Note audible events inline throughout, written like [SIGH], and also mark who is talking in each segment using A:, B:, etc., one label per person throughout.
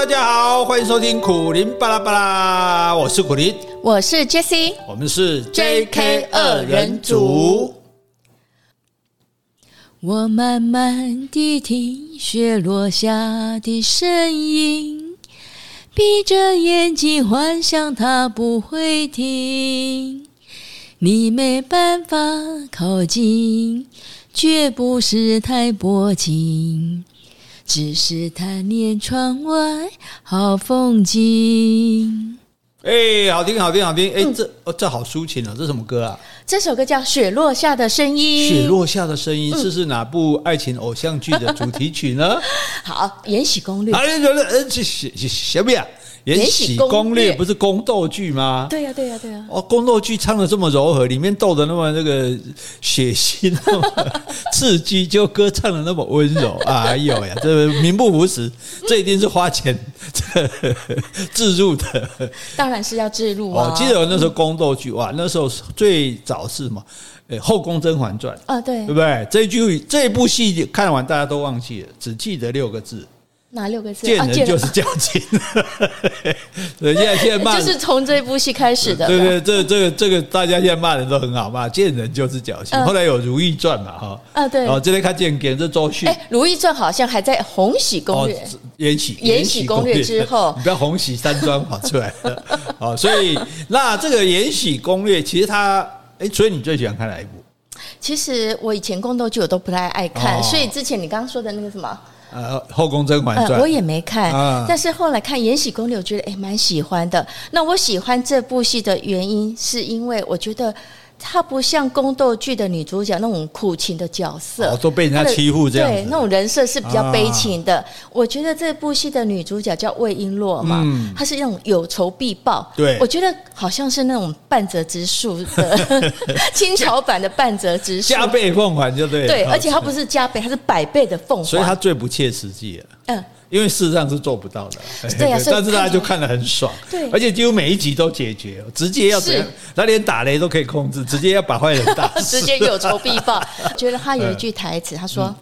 A: 大家好，欢迎收听苦林巴拉巴拉，我是苦林，
B: 我是 Jessie，
A: 我们是 JK 二人组。
B: 我慢慢地听雪落下的声音，闭着眼睛幻想它不会停，你没办法靠近，绝不是太薄情，只是贪恋窗外好风景。
A: 哎、欸，好听，好听，好听！哎、欸，这哦，这好抒情啊！这什么歌啊？
B: 这首歌叫《雪落下的声音》。
A: 雪落下的声音，这、嗯、是哪部爱情偶像剧的主题曲呢？[LAUGHS]
B: 好，《延禧攻略》。
A: 哎，这这这什么呀？《延禧攻略》不是宫斗剧吗？
B: 对呀、啊，对呀、啊，对呀、啊。
A: 哦，宫斗剧唱的这么柔和，里面斗的那么那个血腥，[LAUGHS] 那么刺激，就歌唱的那么温柔。哎呦呀，这名不符实，这一定是花钱置入的。[LAUGHS]
B: 当然是要置入啊！
A: 我、哦、记得我那时候宫斗剧哇，那时候最早是什么？《后宫甄嬛传》
B: 啊，对，
A: 对不对？这一句这一部戏看完大家都忘记了，只记得六个字。
B: 哪六个字？
A: 见人就是矫情。[LAUGHS] 对，现在现在骂 [LAUGHS]
B: 就是从这部戏开始的。
A: 对对，这这个这个大家现在骂人都很好骂，见人就是矫情。后来有《如懿传》嘛，哈。啊，对。然后这边看见给这周迅。哎，《如懿传》好像还在《洪喜攻略》。延禧延禧攻略之后，[LAUGHS] 你不要洪喜山庄跑出来了。哦，所以那这个《延禧攻略》其实它，哎，所以你最喜欢看哪一部？
B: 其实我以前宫斗剧我都不太爱看，所以之前你刚刚说的那个什么？
A: 呃，《后宫甄嬛传》
B: 呃，我也没看，啊、但是后来看《延禧攻略》，我觉得哎蛮喜欢的。那我喜欢这部戏的原因，是因为我觉得。她不像宫斗剧的女主角那种苦情的角色，
A: 哦，都被人家欺负这样。
B: 对，那种人设是比较悲情的。啊、我觉得这部戏的女主角叫魏璎珞嘛，嗯、她是那种有仇必报。对，我觉得好像是那种半泽直树的 [LAUGHS] 清朝版的半泽直树，
A: 加倍奉还就对了。
B: 对，而且她不是加倍，她是百倍的奉还，
A: 所以她最不切实际了。嗯。因为事实上是做不到的，[LAUGHS]
B: 对呀，[LAUGHS]
A: 但是大家就看得很爽，对，而且几乎每一集都解决，直接要怎样，他连打雷都可以控制，[LAUGHS] 直接要把坏人打死，
B: 直接有仇必报。觉得他有一句台词，他说：“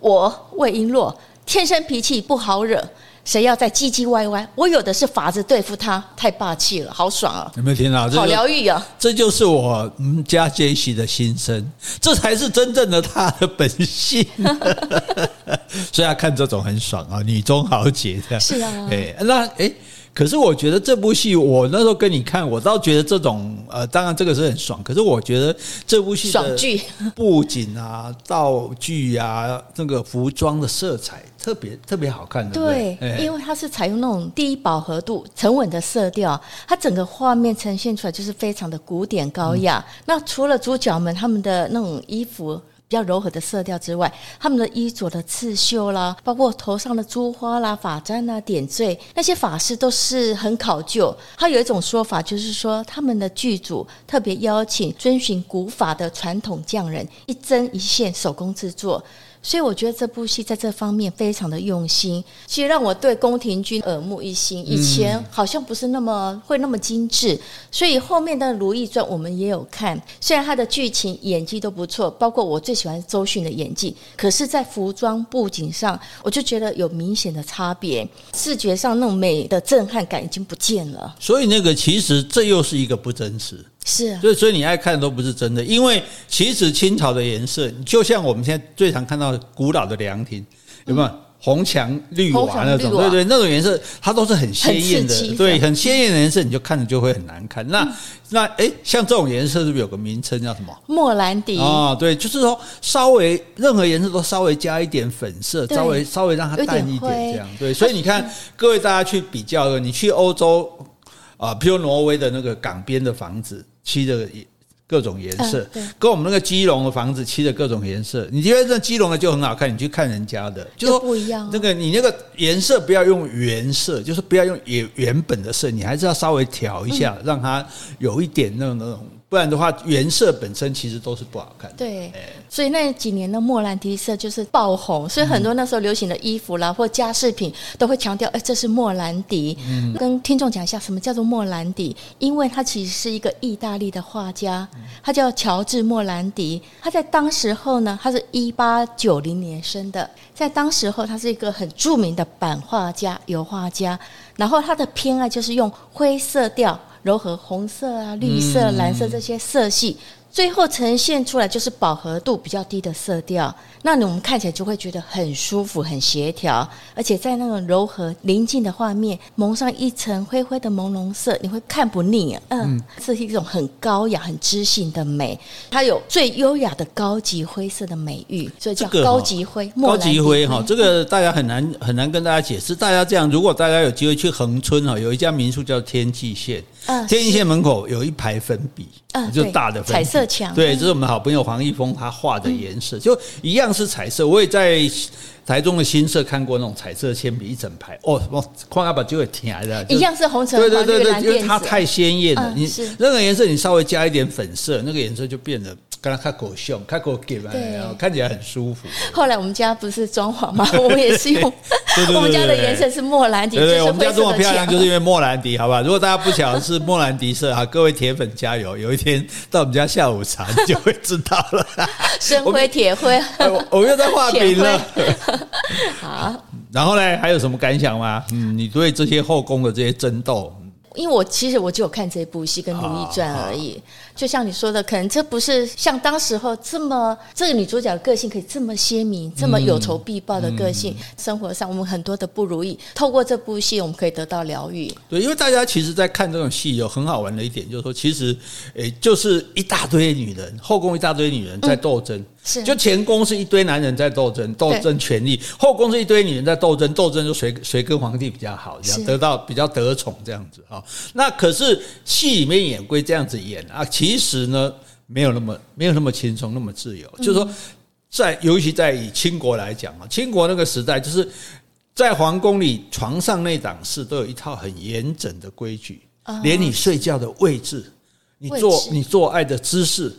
B: 我魏璎珞天生脾气不好惹。”谁要再唧唧歪歪，我有的是法子对付他，太霸气了，好爽啊！
A: 有没有听到？
B: 好疗愈啊！
A: 这就是我们家杰西的心声，这才是真正的他的本性。[LAUGHS] 所以他看这种很爽啊，女中豪杰这样。是啊，哎，那哎。可是我觉得这部戏，我那时候跟你看，我倒觉得这种呃，当然这个是很爽。可是我觉得这部戏的布景啊、道具啊、那个服装的色彩特别特别好看的。对，因为它是采用那种低饱和度、沉稳的色调，它整个画面呈现出来就是非常的古典高雅。那除了主角们他们的那种衣服。比较柔和的色调之外，他们的衣着的刺绣啦，包括头上的珠花啦、发簪啦、点缀，那些法式都是很考究。他有一种说法，就是说他们的剧组特别邀请遵循古法的传统匠人，一针一线手工制作。所以我觉得这部戏在这方面非常的用心，其实让我对宫廷剧耳目一新。以前好像不是那么会那么精致，所以后面的《如懿传》我们也有看，虽然它的剧情、演技都不错，包括我最喜欢周迅的演技，可是，在服装布景上，我就觉得有明显的差别，视觉上那种美的震撼感已经不见了。所以那个其实这又是一个不真实。是啊，所以所以你爱看的都不是真的，因为其实清朝的颜色，就像我们现在最常看到古老的凉亭，有没有红墙绿瓦那种？对对，那种颜色它都是很鲜艳的，对，很鲜艳的颜色，你就看着就会很难看。那那哎，像这种颜色是不是有个名称叫什么？莫兰迪啊，对，就是说稍微任何颜色都稍微加一点粉色，稍微稍微让它淡一点这样。对，所以你看各位大家去比较，你去欧洲啊，比如挪威的那个港边的房子。漆的各种颜色，跟我们那个基隆的房子漆的各种颜色，你觉得这基隆的就很好看，你去看人家的就不一样。那个你那个颜色不要用原色，就是不要用原原本的色，你还是要稍微调一下，让它有一点那种那种不然的话，原色本身其实都是不好看的。
B: 对，所以那几年的莫兰迪色就是爆红，所以很多那时候流行的衣服啦，或家饰品都会强调，哎，这是莫兰迪。嗯，跟听众讲一下，什么叫做莫兰迪？因为他其实是一个意大利的画家，他叫乔治莫兰迪。他在当时候呢，他是一八九零年生的，在当时候他是一个很著名的版画家、油画家。然后他的偏爱就是用灰色调。柔和红色啊、绿色、蓝色这些色系。最后呈现出来就是饱和度比较低的色调，那我们看起来就会觉得很舒服、很协调，而且在那种柔和宁静的画面蒙上一层灰灰的朦胧色，你会看不腻啊。嗯，这是一种很高雅、很知性的美，它有最优雅的高级灰色的美誉，所以叫高级灰。
A: 高级灰哈，这个大家很难很难跟大家解释。大家这样，如果大家有机会去恒春哈，有一家民宿叫天际线，天际线门口有一排粉笔。嗯，就大的
B: 彩色墙，
A: 对，这是我们好朋友黄一峰他画的颜色，就一样是彩色。我也在台中的新社看过那种彩色铅笔一整排，哦，我矿阿把就会停来的，
B: 一样是红橙黄绿蓝靛紫。对对对对，
A: 因为它太鲜艳了，你任何颜色你稍微加一点粉色，那个颜色就变得。跟他看狗熊，看狗给嘛，看起来很舒服。
B: 后来我们家不是装潢吗？[LAUGHS] 我们也是用 [LAUGHS] 我们家的颜色是莫兰迪，对对，
A: 我们家这么漂亮就是因为莫兰迪，好吧？如果大家不晓得是莫兰迪色啊，各位铁粉加油！有一天到我们家下午茶，你就会知道了。[LAUGHS]
B: 深灰铁灰，
A: 我我又在画饼了。
B: 好，
A: 然后呢，还有什么感想吗？嗯，你对这些后宫的这些争斗？
B: 因为我其实我只有看这部戏跟《如懿传》而已，就像你说的，可能这不是像当时候这么这个女主角的个性可以这么鲜明、这么有仇必报的个性。生活上我们很多的不如意，透过这部戏我们可以得到疗愈。
A: 对，因为大家其实，在看这种戏有很好玩的一点，就是说，其实诶，就是一大堆女人，后宫一大堆女人在斗争。是，就前宫是一堆男人在斗争，斗争权力；后宫是一堆女人在斗争，斗争就谁谁跟皇帝比较好，这样得到比较得宠这样子啊。那可是戏里面演归这样子演啊，其实呢没有那么没有那么轻松，那么自由。就是说，在尤其在以清国来讲啊，清国那个时代，就是在皇宫里床上那档事都有一套很严整的规矩，连你睡觉的位置，你做你做爱的姿势。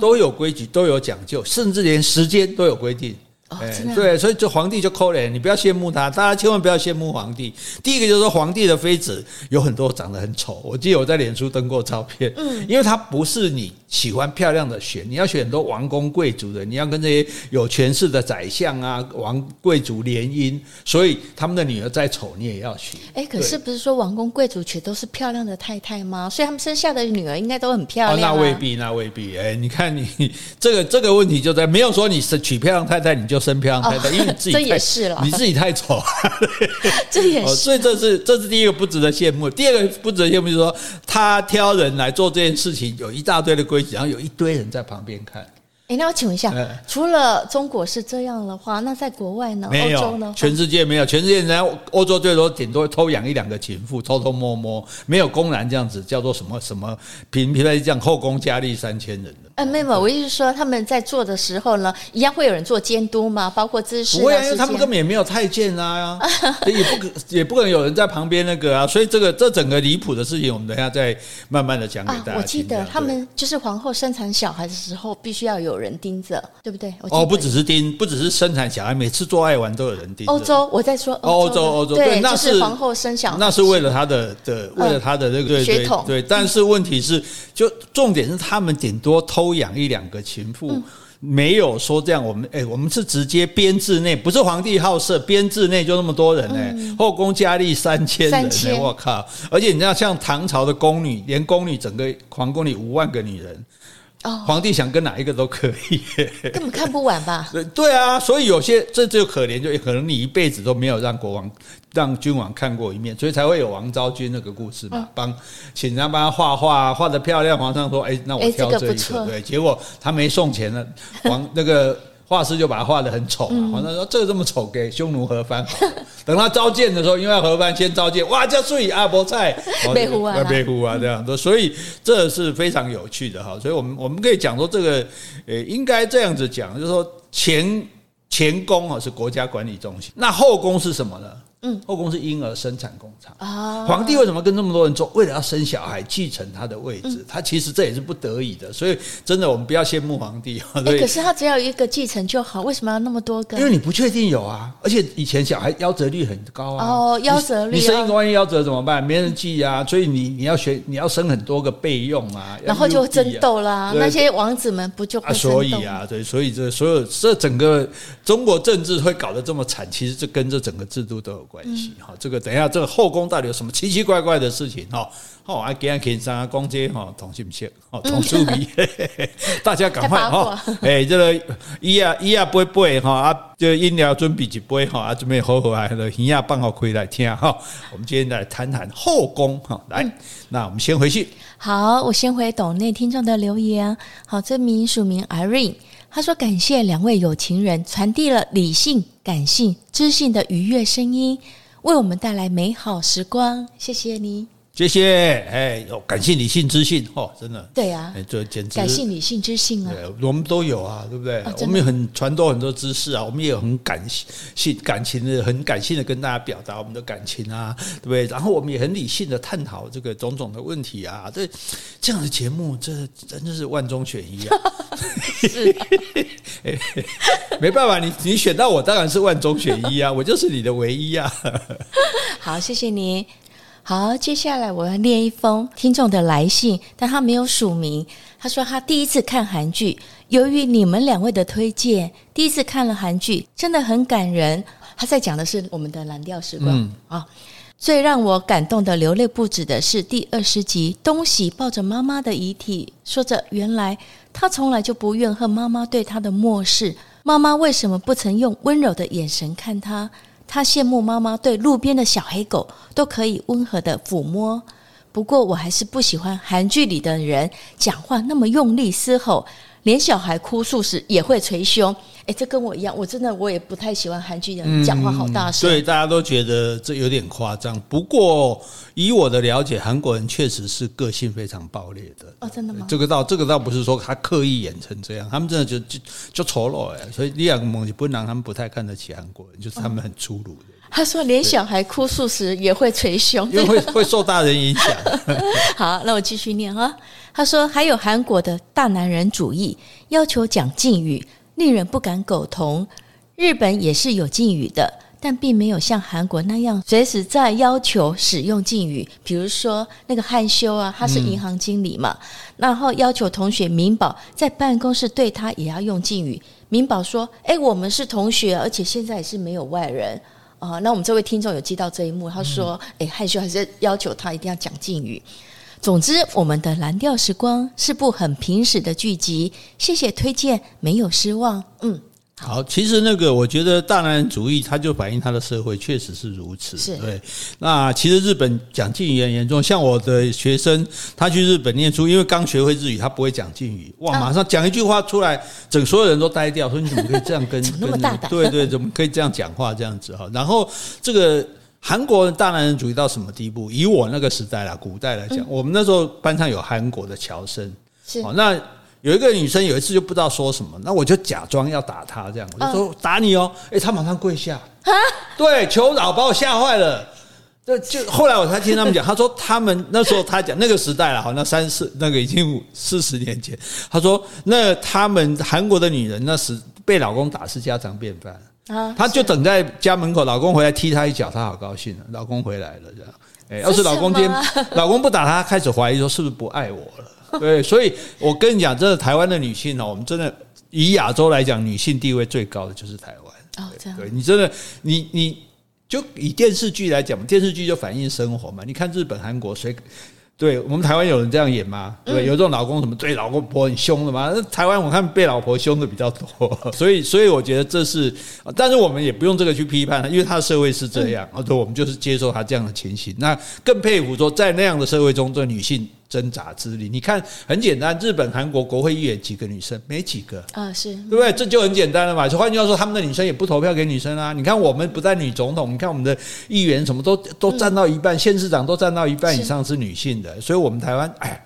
A: 都有规矩，都有讲究，甚至连时间都有规定。哎，对，所以就皇帝就抠脸，你不要羡慕他，大家千万不要羡慕皇帝。第一个就是说，皇帝的妃子有很多长得很丑，我记得我在脸书登过照片。嗯，因为他不是你喜欢漂亮的选，你要选很多王公贵族的，你要跟这些有权势的宰相啊、王贵族联姻，所以他们的女儿再丑你也要娶。
B: 哎，可是不是说王公贵族娶都是漂亮的太太吗？所以他们生下的女儿应该都很漂亮。
A: 那未必，那未必。哎，你看你这个这个问题就在没有说你是娶漂亮太太你就。生漂亮太太，因为你自己，这也是了，你自己太丑，[LAUGHS]
B: 这也是，
A: 所以这是这是第一个不值得羡慕。第二个不值得羡慕就是说，他挑人来做这件事情，有一大堆的规矩，然后有一堆人在旁边看。
B: 哎，那我请问一下，除了中国是这样的话，那在国外呢？
A: 没有呢？全世界没有，全世界人家欧洲最多顶多偷养一两个情妇，偷偷摸摸，没有公然这样子，叫做什么什么平平这样后宫佳丽三千人的。
B: 哎，妹妹，我意思是说，他们在做的时候呢，一样会有人做监督吗？包括姿势？
A: 不会啊，因为他们根本也没有太监啊，[LAUGHS] 也不可也不可能有人在旁边那个啊，所以这个这整个离谱的事情，我们等一下再慢慢的讲给大家、啊。
B: 我记得他们就是皇后生产小孩的时候，必须要有人盯着，对不对？
A: 哦，不只是盯，不只是生产小孩，每次做爱完都有人盯。
B: 欧洲，我在说
A: 欧洲，欧洲
B: 对，对，那是皇后生小孩，
A: 那是为了他的的，为了他的那个血统。对，但是问题是，就重点是他们顶多偷养一两个情妇，没有说这样。我们哎，我们是直接编制内，不是皇帝好色，编制内就那么多人呢。后宫佳丽三千人呢，我靠！而且你知道，像唐朝的宫女，连宫女整个皇宫里五万个女人。哦，皇帝想跟哪一个都可以，[LAUGHS]
B: 根本看不完吧？
A: 对对啊，所以有些这就可怜，就可能你一辈子都没有让国王、让君王看过一面，所以才会有王昭君那个故事嘛。帮请人帮他画画，画的漂亮，皇上说：“哎，那我挑这一个。”对，结果他没送钱呢，王 [LAUGHS] 那个。画师就把他画得很丑啊！皇上说：“这个这么丑，给匈奴何藩。[LAUGHS] ”等他召见的时候，因为要何藩先召见，哇，叫睡阿伯菜，[LAUGHS]
B: 北湖啊，
A: 北湖啊，这样子，所以这是非常有趣的哈。所以我们我们可以讲说，这个呃，应该这样子讲，就是说前前宫啊是国家管理中心，那后宫是什么呢？嗯，后宫是婴儿生产工厂啊。皇帝为什么跟那么多人做？为了要生小孩，继承他的位置。嗯、他其实这也是不得已的。所以真的，我们不要羡慕皇帝。对、
B: 欸，可是他只要有一个继承就好，为什么要那么多个？
A: 因为你不确定有啊，而且以前小孩夭折率很高啊。
B: 哦，夭折率，
A: 你生一个万一夭折怎么办？没人继啊。所以你你要学，你要生很多个备用啊。
B: 然后就争斗啦，那些王子们不就
A: 啊？所以啊，对，所以这所有这整个中国政治会搞得这么惨，其实这跟这整个制度都有关系哈。嗯这个等一下，这个后宫到底有什么奇奇怪怪的事情哈？哦，啊，今天天上啊，逛街哈，同心协哦，同注意，[LAUGHS] 大家赶快哈！哎，这个一啊一啊杯杯哈啊，这饮料准备一杯哈啊，准备好好来了，营养棒好可以来听哈。我们今天来谈谈后宫哈，来，那我们先回去。
B: 好，我先回斗内听众的留言。好，这名署名 Irene，他说感谢两位有情人传递了理性、感性、知性的愉悦声音。为我们带来美好时光，谢谢你。
A: 谢谢，哎，感谢、理性、知性，哦，真的，
B: 对啊，
A: 这简直
B: 感性、理性、知性啊，
A: 对，我们都有啊，对不对？哦、我们也很传播很多知识啊，我们也有很感性、感情的、很感性的跟大家表达我们的感情啊，对不对？然后我们也很理性的探讨这个种种的问题啊，对，这样的节目，这真的是万中选一啊。是啊 [LAUGHS] 没办法，你你选到我当然是万中选一啊，我就是你的唯一啊。[LAUGHS]
B: 好，谢谢你。好，接下来我要念一封听众的来信，但他没有署名。他说他第一次看韩剧，由于你们两位的推荐，第一次看了韩剧，真的很感人。他在讲的是我们的蓝调时光啊。嗯、最让我感动的流泪不止的是第二十集，东喜抱着妈妈的遗体，说着原来他从来就不怨恨妈妈对他的漠视，妈妈为什么不曾用温柔的眼神看他？他羡慕妈妈对路边的小黑狗都可以温和的抚摸，不过我还是不喜欢韩剧里的人讲话那么用力嘶吼，连小孩哭诉时也会捶胸。哎，这跟我一样，我真的我也不太喜欢韩剧的人讲话好大声。
A: 对、嗯，大家都觉得这有点夸张。不过以我的了解，韩国人确实是个性非常暴烈的。
B: 哦，真的吗？
A: 这个倒这个倒不是说他刻意演成这样，他们真的就就就丑陋哎。所以李亚蒙不让他们不太看得起韩国人，就是他们很粗鲁的。
B: 他说，连小孩哭诉时也会捶胸，[LAUGHS]
A: 因为会会受大人影响。[LAUGHS]
B: 好，那我继续念啊。他说，还有韩国的大男人主义，要求讲敬语。令人不敢苟同。日本也是有禁语的，但并没有像韩国那样随时在要求使用禁语。比如说那个汉修啊，他是银行经理嘛，嗯、然后要求同学明宝在办公室对他也要用禁语。明宝说：“哎，我们是同学，而且现在也是没有外人啊。呃”那我们这位听众有记到这一幕，他说：“哎，汉修还是要求他一定要讲敬语。”总之，我们的蓝调时光是部很平实的剧集。谢谢推荐，没有失望。嗯，
A: 好，好。其实那个，我觉得大男人主义，它就反映他的社会确实是如此。
B: 是
A: 对。那其实日本讲敬语很严重，像我的学生，他去日本念书，因为刚学会日语，他不会讲敬语，哇，马上讲一句话出来，整所有人都呆掉，说你怎么可以这样跟？[LAUGHS]
B: 怎么那么大胆？
A: 对对，怎么可以这样讲话？这样子哈。然后这个。韩国人大男人主义到什么地步？以我那个时代啦，古代来讲，嗯、我们那时候班上有韩国的乔生，是哦。那有一个女生有一次就不知道说什么，那我就假装要打她，这样我就说打你哦，诶，她马上跪下，哈对，求饶，把我吓坏了。就就后来我才听他们讲，[LAUGHS] 他说他们那时候他讲那个时代了，好，那三四那个已经四十年前，他说那他们韩国的女人那时被老公打是家常便饭。啊，他就等在家门口，老公回来踢她一脚，她好高兴了。老公回来了，这样。哎，要是老公今天老公不打她，开始怀疑说是不是不爱我了？[LAUGHS] 对，所以我跟你讲，真的，台湾的女性呢，我们真的以亚洲来讲，女性地位最高的就是台湾。哦，这样。对，你真的，你你就以电视剧来讲，电视剧就反映生活嘛。你看日本、韩国，谁？对我们台湾有人这样演吗？对，有这种老公什么对老公婆很凶的吗？那台湾我看被老婆凶的比较多，[LAUGHS] 所以所以我觉得这是，但是我们也不用这个去批判了，因为他的社会是这样，而且我们就是接受他这样的情形。那更佩服说，在那样的社会中，这女性。挣扎之力，你看很简单，日本、韩国国会议员几个女生？没几个
B: 啊，是对
A: 不对？这就很简单了嘛。就换句话说，他们的女生也不投票给女生啊。你看我们不在女总统，你看我们的议员什么都都占到一半，县市长都占到一半以上是女性的，所以我们台湾哎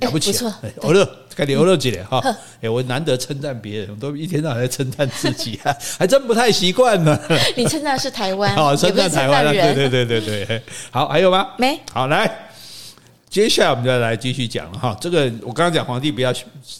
A: 了不起，不错，好了，该留了几年哈。哎，我难得称赞别人，我都一天到晚在称赞自己啊，[LAUGHS] 还真不太习惯呢。[LAUGHS]
B: 你称赞是台湾，
A: 哦，称赞台湾，对对对对对。好，还有吗？
B: 没。
A: 好，来。接下来我们就来继续讲了哈，这个我刚刚讲皇帝不要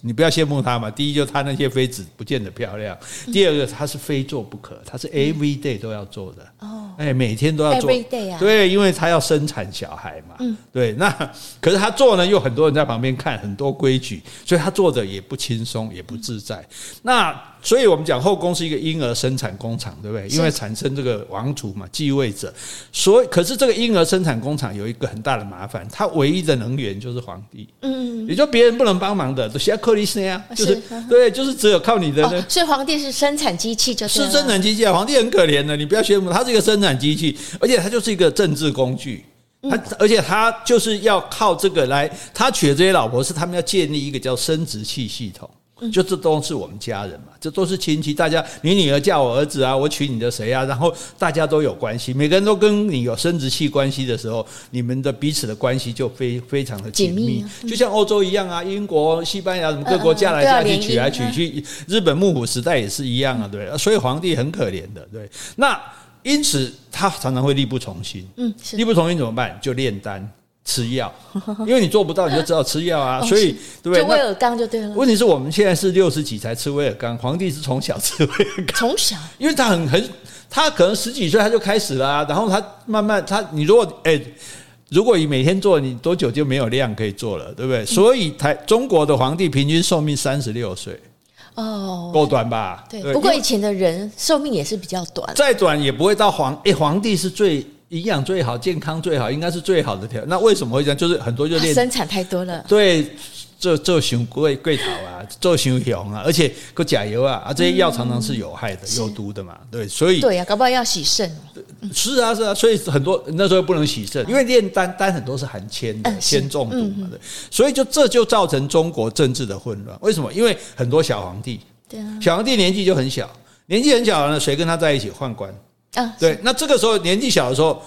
A: 你不要羡慕他嘛。第一，就他那些妃子不见得漂亮；第二个，他是非做不可，他是 every day 都要做的。哦，哎，每天都要做
B: ，every day 啊，
A: 对，因为他要生产小孩嘛，嗯，对，那可是他做呢，又很多人在旁边看，很多规矩，所以他做的也不轻松，也不自在。那所以我们讲后宫是一个婴儿生产工厂，对不对？因为产生这个王族嘛，继位者。所以，可是这个婴儿生产工厂有一个很大的麻烦，它唯一的能源就是皇帝。嗯，也就别人不能帮忙的，都像克里斯那样，就是对，就是只有靠你的。
B: 所以皇帝是生产机器，就是
A: 生产机器啊。皇帝很可怜的，你不要羡慕他，是一个生产机器，而且他就是一个政治工具。他而且他就是要靠这个来，他娶的这些老婆是他们要建立一个叫生殖器系统。就这都是我们家人嘛，这都是亲戚，大家你女儿嫁我儿子啊，我娶你的谁啊？然后大家都有关系，每个人都跟你有生殖器关系的时候，你们的彼此的关系就非非常的紧密，就像欧洲一样啊，英国、西班牙什么各国嫁来嫁去，娶来娶去，日本幕府时代也是一样啊，对，所以皇帝很可怜的，对。那因此他常常会力不从心，嗯，力不从心怎么办？就炼丹。吃药，[LAUGHS] 因为你做不到，你就知道吃药啊。[LAUGHS] 所以，对不对？
B: 威尔刚就对了。
A: 问题是我们现在是六十几才吃威尔刚，[LAUGHS] 皇帝是从小吃威尔刚。
B: 从小，
A: 因为他很很，他可能十几岁他就开始了啊。然后他慢慢，他你如果哎，如果你每天做，你多久就没有量可以做了，对不对？所以台中国的皇帝平均寿命三十六岁，哦，够短吧？
B: 对。不过以前的人寿命也是比较短，
A: 再短也不会到皇哎，皇帝是最。营养最好，健康最好，应该是最好的条。那为什么会这样？就是很多就练
B: 生产太多了。
A: 对，做做熊贵贵桃啊，做熊熊啊，而且个甲油啊，啊这些药常常是有害的、嗯、有毒的嘛。对，所以
B: 对呀、啊，搞不好要洗肾。
A: 是啊，是啊，所以很多那时候不能洗肾，因为炼丹丹很多是含铅的，铅中毒嘛。对，所以就这就造成中国政治的混乱。为什么？因为很多小皇帝，对啊，小皇帝年纪就很小，年纪很小呢，谁跟他在一起宦官？啊，对，那这个时候年纪小的时候，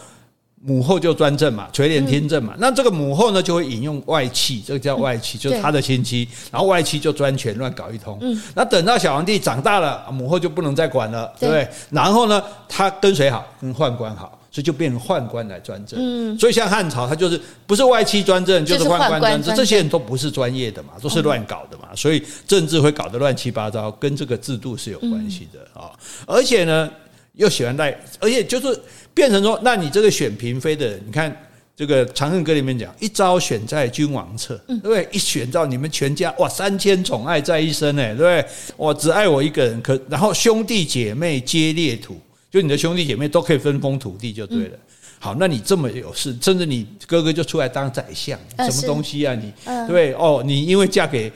A: 母后就专政嘛，垂帘听政嘛。那这个母后呢，就会引用外戚，这个叫外戚，就是他的亲戚。然后外戚就专权乱搞一通。那等到小皇帝长大了，母后就不能再管了，对不对？然后呢，他跟谁好？跟宦官好，所以就变成宦官来专政。嗯，所以像汉朝，他就是不是外戚专政，就是宦官专政。这些人都不是专业的嘛，都是乱搞的嘛，所以政治会搞得乱七八糟，跟这个制度是有关系的啊。而且呢。又喜欢带，而且就是变成说，那你这个选嫔妃的人，你看这个《长恨歌》里面讲，一朝选在君王侧，对不对？一选到你们全家，哇，三千宠爱在一身，哎，对不对？我只爱我一个人，可然后兄弟姐妹皆列土，就你的兄弟姐妹都可以分封土地，就对了。好，那你这么有事，甚至你哥哥就出来当宰相，什么东西啊？你对？哦，你因为嫁给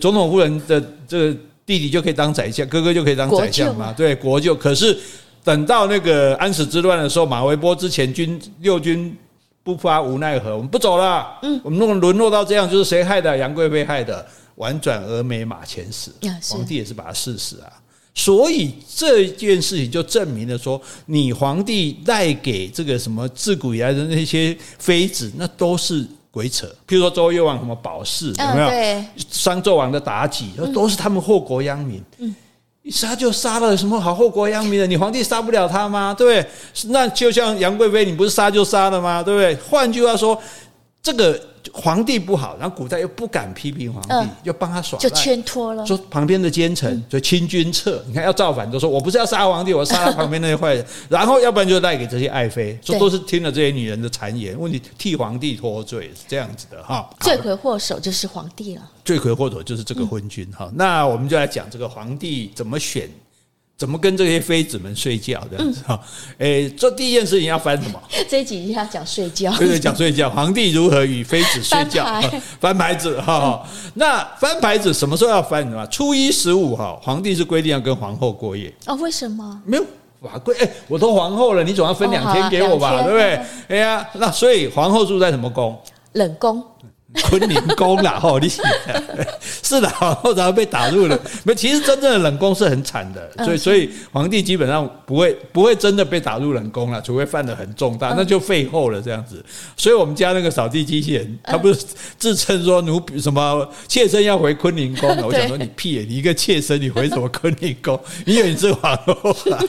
A: 总统夫人的这个弟弟就可以当宰相，哥哥就可以当宰相嘛？对，国舅。可是。等到那个安史之乱的时候，马嵬坡之前军六军不发无奈何，我们不走了。嗯，我们如果沦落到这样，就是谁害的？杨贵妃害的。婉转蛾眉马前死，皇帝也是把他赐死啊。所以这件事情就证明了说，你皇帝带给这个什么自古以来的那些妃子，那都是鬼扯。譬如说周幽王什么保释，有没有？商纣王的妲己，都是他们祸国殃民。嗯。一杀就杀了，有什么好祸国殃民的？你皇帝杀不了他吗？对不对？那就像杨贵妃，你不是杀就杀了吗？对不对？换句话说，这个。皇帝不好，然后古代又不敢批评皇帝，就帮他耍赖，
B: 就牵拖了。
A: 说旁边的奸臣，就清君侧，你看要造反，都说我不是要杀皇帝，我杀他旁边那些坏人。[LAUGHS] 然后要不然就赖给这些爱妃，说都是听了这些女人的谗言，问题替皇帝脱罪是这样子的哈。
B: 罪魁祸首就是皇帝了，
A: 罪魁祸首就是这个昏君哈。那我们就来讲这个皇帝怎么选。怎么跟这些妃子们睡觉这样子哈？诶，做第一件事情要翻什么？[LAUGHS]
B: 这一集要讲睡觉，
A: 对对，讲睡觉。[LAUGHS] 皇帝如何与妃子睡觉？翻牌子哈。那翻牌子什么时候要翻？什么？初一十五哈，皇帝是规定要跟皇后过夜。
B: 哦，为什么？
A: 没有法规。哎，我都皇后了，你总要分两天给我吧？对不对？哎呀，那所以皇后住在什么宫？
B: 冷宫。
A: 坤宁宫啦，吼，你是的，然 [LAUGHS] 后然后被打入了。没，其实真正的冷宫是很惨的，所以所以皇帝基本上不会不会真的被打入冷宫了，除非犯的很重大，那就废后了这样子。所以我们家那个扫地机器人，他不是自称说奴什么妾身要回坤宁宫了，我想说你屁，你一个妾身你回什么坤宁宫？[LAUGHS] 你以为你是皇后啊？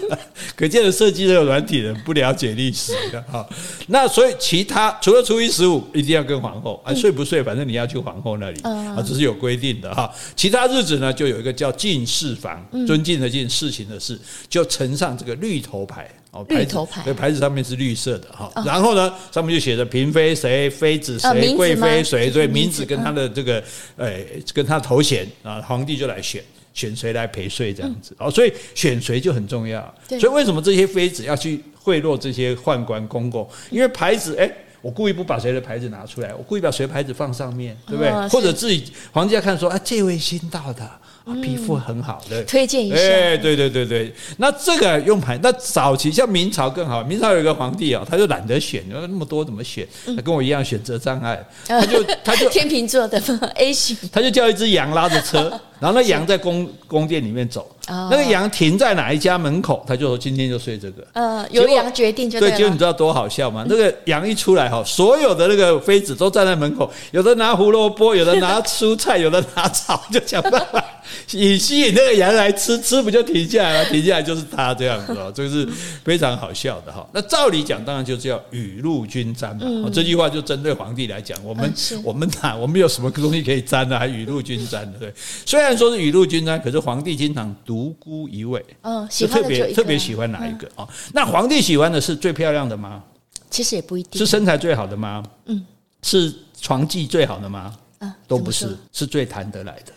A: 可见的设计这个软体人不了解历史的哈。那所以其他除了初一十五一定要跟皇后啊，睡不睡？对，反正你要去皇后那里啊，这是有规定的哈。其他日子呢，就有一个叫进士房，尊敬的敬，事情的事，就呈上这个绿头牌哦，
B: 绿头牌，
A: 牌子上面是绿色的哈。然后呢，上面就写着嫔妃谁、妃子谁、贵妃谁，对，名字跟他的这个诶，跟他头衔啊，皇帝就来选，选谁来陪睡这样子哦。所以选谁就很重要。所以为什么这些妃子要去贿赂这些宦官公公？因为牌子诶。我故意不把谁的牌子拿出来，我故意把谁的牌子放上面，对不对？或者自己皇帝要看说啊，这位新到的啊，皮肤很好的，
B: 推荐一下。
A: 哎，对对对对，那这个用牌，那早期像明朝更好，明朝有一个皇帝啊，他就懒得选，那么多怎么选？他跟我一样选择障碍，他就 [LAUGHS] 他就
B: 天秤座的 [LAUGHS] A 型，
A: 他就叫一只羊拉着车，[LAUGHS] 然后那羊在宫宫殿里面走。那个羊停在哪一家门口，他就说今天就睡这个。
B: 呃，由羊决定就对。
A: 对，结果你知道多好笑吗？那个羊一出来哈，所有的那个妃子都站在门口，有的拿胡萝卜，有的拿蔬菜，有的拿草，就想办法以吸引那个羊来吃，吃不就停下来了？[LAUGHS] 停下来就是他这样子哦，[LAUGHS] 这个是非常好笑的哈。那照理讲，当然就是要雨露均沾嘛。这句话就针对皇帝来讲，我们我们哪我们有什么东西可以沾呢？还雨露均沾的对。虽然说是雨露均沾，可是皇帝经常读。独孤一位，
B: 嗯，
A: 是特别特别喜欢哪一个啊？那皇帝喜欢的是最漂亮的吗？
B: 其实也不一定。
A: 是身材最好的吗？嗯，是床技最好的吗？嗯，都不是，是最谈得来的。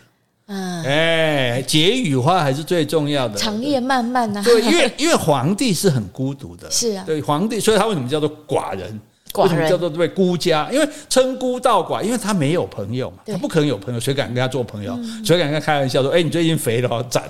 A: 嗯，哎，解语花还是最重要的。
B: 长夜漫漫啊，
A: 对，因为因为皇帝是很孤独的，
B: 是啊，
A: 对，皇帝，所以他为什么叫做寡人？为什么叫做对孤家？因为称孤道寡，因为他没有朋友嘛，他不可能有朋友，谁敢跟他做朋友？谁敢跟他开玩笑说：“哎，你最近肥了，[LAUGHS] 斩，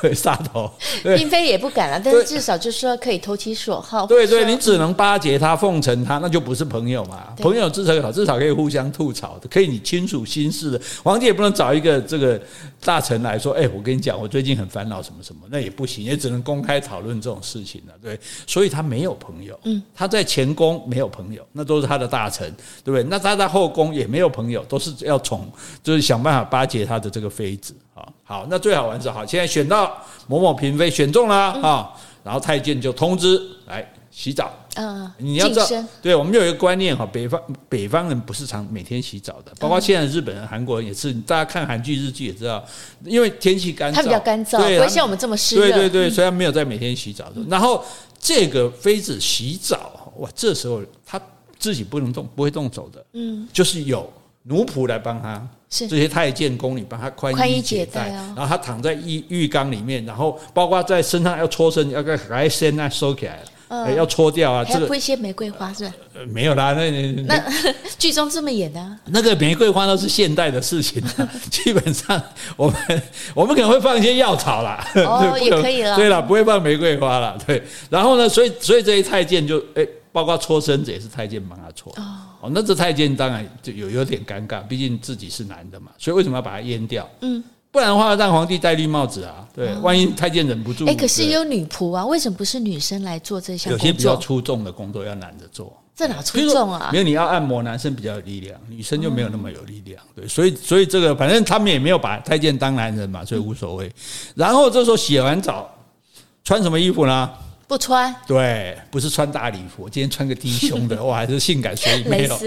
A: 对，杀头。[LAUGHS] ”
B: 并非也不敢了，但是至少就是说可以投其所好。
A: 对对，你只能巴结他、奉承他，那就不是朋友嘛。朋友至少好，至少可以互相吐槽的，可以你倾诉心事的。皇帝也不能找一个这个大臣来说：“哎，我跟你讲，我最近很烦恼什么什么。”那也不行，也只能公开讨论这种事情了。对，所以他没有朋友。嗯，他在前宫没有朋友，那都是他的大臣，对不对？那他在后宫也没有朋友，都是要宠，就是想办法巴结他的这个妃子啊。好，那最好玩是好，现在选到某某嫔妃选中了啊，然后太监就通知来洗澡。嗯，你要知道，对我们有一个观念哈，北方北方人不是常每天洗澡的，包括现在日本人、韩国人也是。大家看韩剧、日剧也知道，因为天气干燥，
B: 它比较干燥，不会像我们这么湿。
A: 对对对，所以他没有在每天洗澡的。然后这个妃子洗澡，哇，这时候他。自己不能动，不会动手的，嗯，就是有奴仆来帮他，是这些太监宫女帮他宽衣解带，然后他躺在浴浴缸里面，然后包括在身上要搓身，要给来先啊收起来了，要搓掉啊，
B: 这个一些玫瑰花是吧？
A: 没有啦，那
B: 那 [LAUGHS] 剧中这么演的，
A: 那个玫瑰花都是现代的事情，[LAUGHS] 基本上我们我们可能会放一些药草啦，
B: 哦，[LAUGHS] 也可以了，
A: 对了，不会放玫瑰花了，对，然后呢，所以所以这些太监就哎。包括搓身子也是太监帮他搓哦，那这太监当然就有有点尴尬，毕竟自己是男的嘛，所以为什么要把他阉掉？嗯，不然的话让皇帝戴绿帽子啊，对，万一太监忍不住，
B: 哎，可是也有女仆啊，为什么不是女生来做这项？
A: 有些比较出众的工作要男的做，
B: 这哪出众啊？
A: 没有，你要按摩，男生比较有力量，女生就没有那么有力量，对，所以所以这个反正他们也没有把太监当男人嘛，所以无所谓。然后这时候洗完澡，穿什么衣服呢？
B: 不穿，
A: 对，不是穿大礼服。今天穿个低胸的，[LAUGHS] 哇，还是性感，所以没有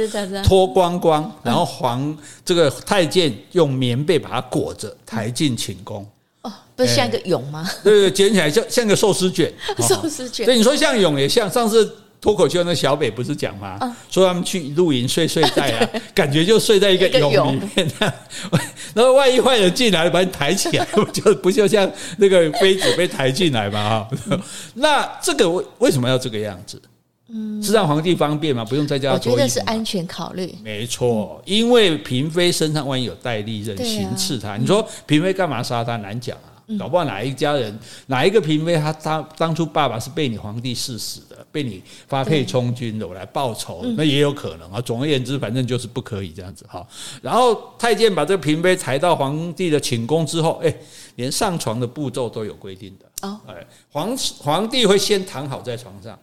A: 脱光光。然后皇这个太监用棉被把它裹着，抬进寝宫。
B: 哦，不是像一个蛹吗？
A: 对对，卷起来像像个寿司卷。[LAUGHS]
B: 寿司卷。
A: 对，你说像蛹也像。上次脱口秀那小北不是讲吗？说他们去露营睡睡袋啊，[LAUGHS] 感觉就睡在一个蛹里面。[LAUGHS] 然后万一坏人进来，把你抬起来，不就不就像那个妃子被抬进来嘛？哈，那这个为为什么要这个样子？嗯，是让皇帝方便吗？不用在家做。
B: 我觉得是安全考虑。
A: 没错，因为嫔妃身上万一有带利刃行刺他，你说嫔妃干嘛杀他？难讲啊。搞不好哪一家人哪一个嫔妃，他当当初爸爸是被你皇帝赐死的，被你发配充军的，我来报仇，那也有可能啊。总而言之，反正就是不可以这样子哈。然后太监把这个嫔妃抬到皇帝的寝宫之后，哎，连上床的步骤都有规定的哦。哎，皇皇帝会先躺好在床上。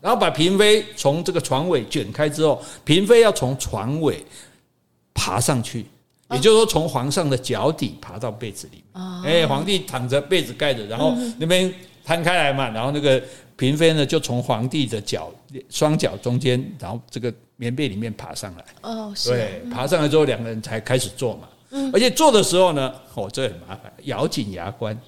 A: 然后把嫔妃从这个床尾卷开之后，嫔妃要从床尾爬上去，也就是说从皇上的脚底爬到被子里面。哎，皇帝躺着，被子盖着，然后那边摊开来嘛，然后那个嫔妃呢就从皇帝的脚双脚中间，然后这个棉被里面爬上来。哦，对，爬上来之后两个人才开始做嘛。而且做的时候呢，哦，这很麻烦，咬紧牙关，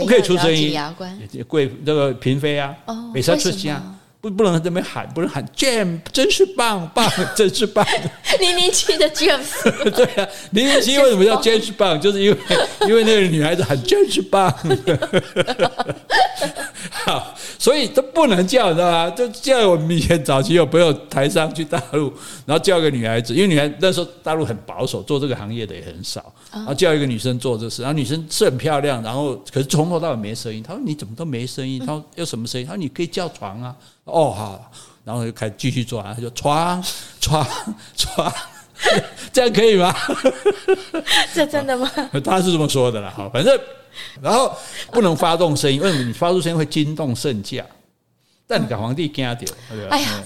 A: 不可以出声音。牙关，贵那个嫔妃啊，没事出声。不，不能这么喊，不能喊 James，真是棒棒，真是棒。
B: 零零七的 James，
A: 对啊，零零七为什么叫 James [LAUGHS] 棒？就是因为因为那个女孩子喊真是棒。[LAUGHS] 好，所以都不能叫，你知道吗？就叫我们以前早期有朋友台商去大陆，然后叫一个女孩子，因为女孩那时候大陆很保守，做这个行业的也很少，然后叫一个女生做这事，然后女生是很漂亮，然后可是从头到尾没声音。她说你怎么都没声音？她说有什么声音？她说你可以叫床啊。哦好，然后就开始继续做啊，他就床床床，这样可以吗？[LAUGHS]
B: 这真的吗？
A: 他是这么说的啦，好，反正然后不能发动声音，为什么？你发出声音会惊动圣驾，但你给皇帝惊掉？哎呀。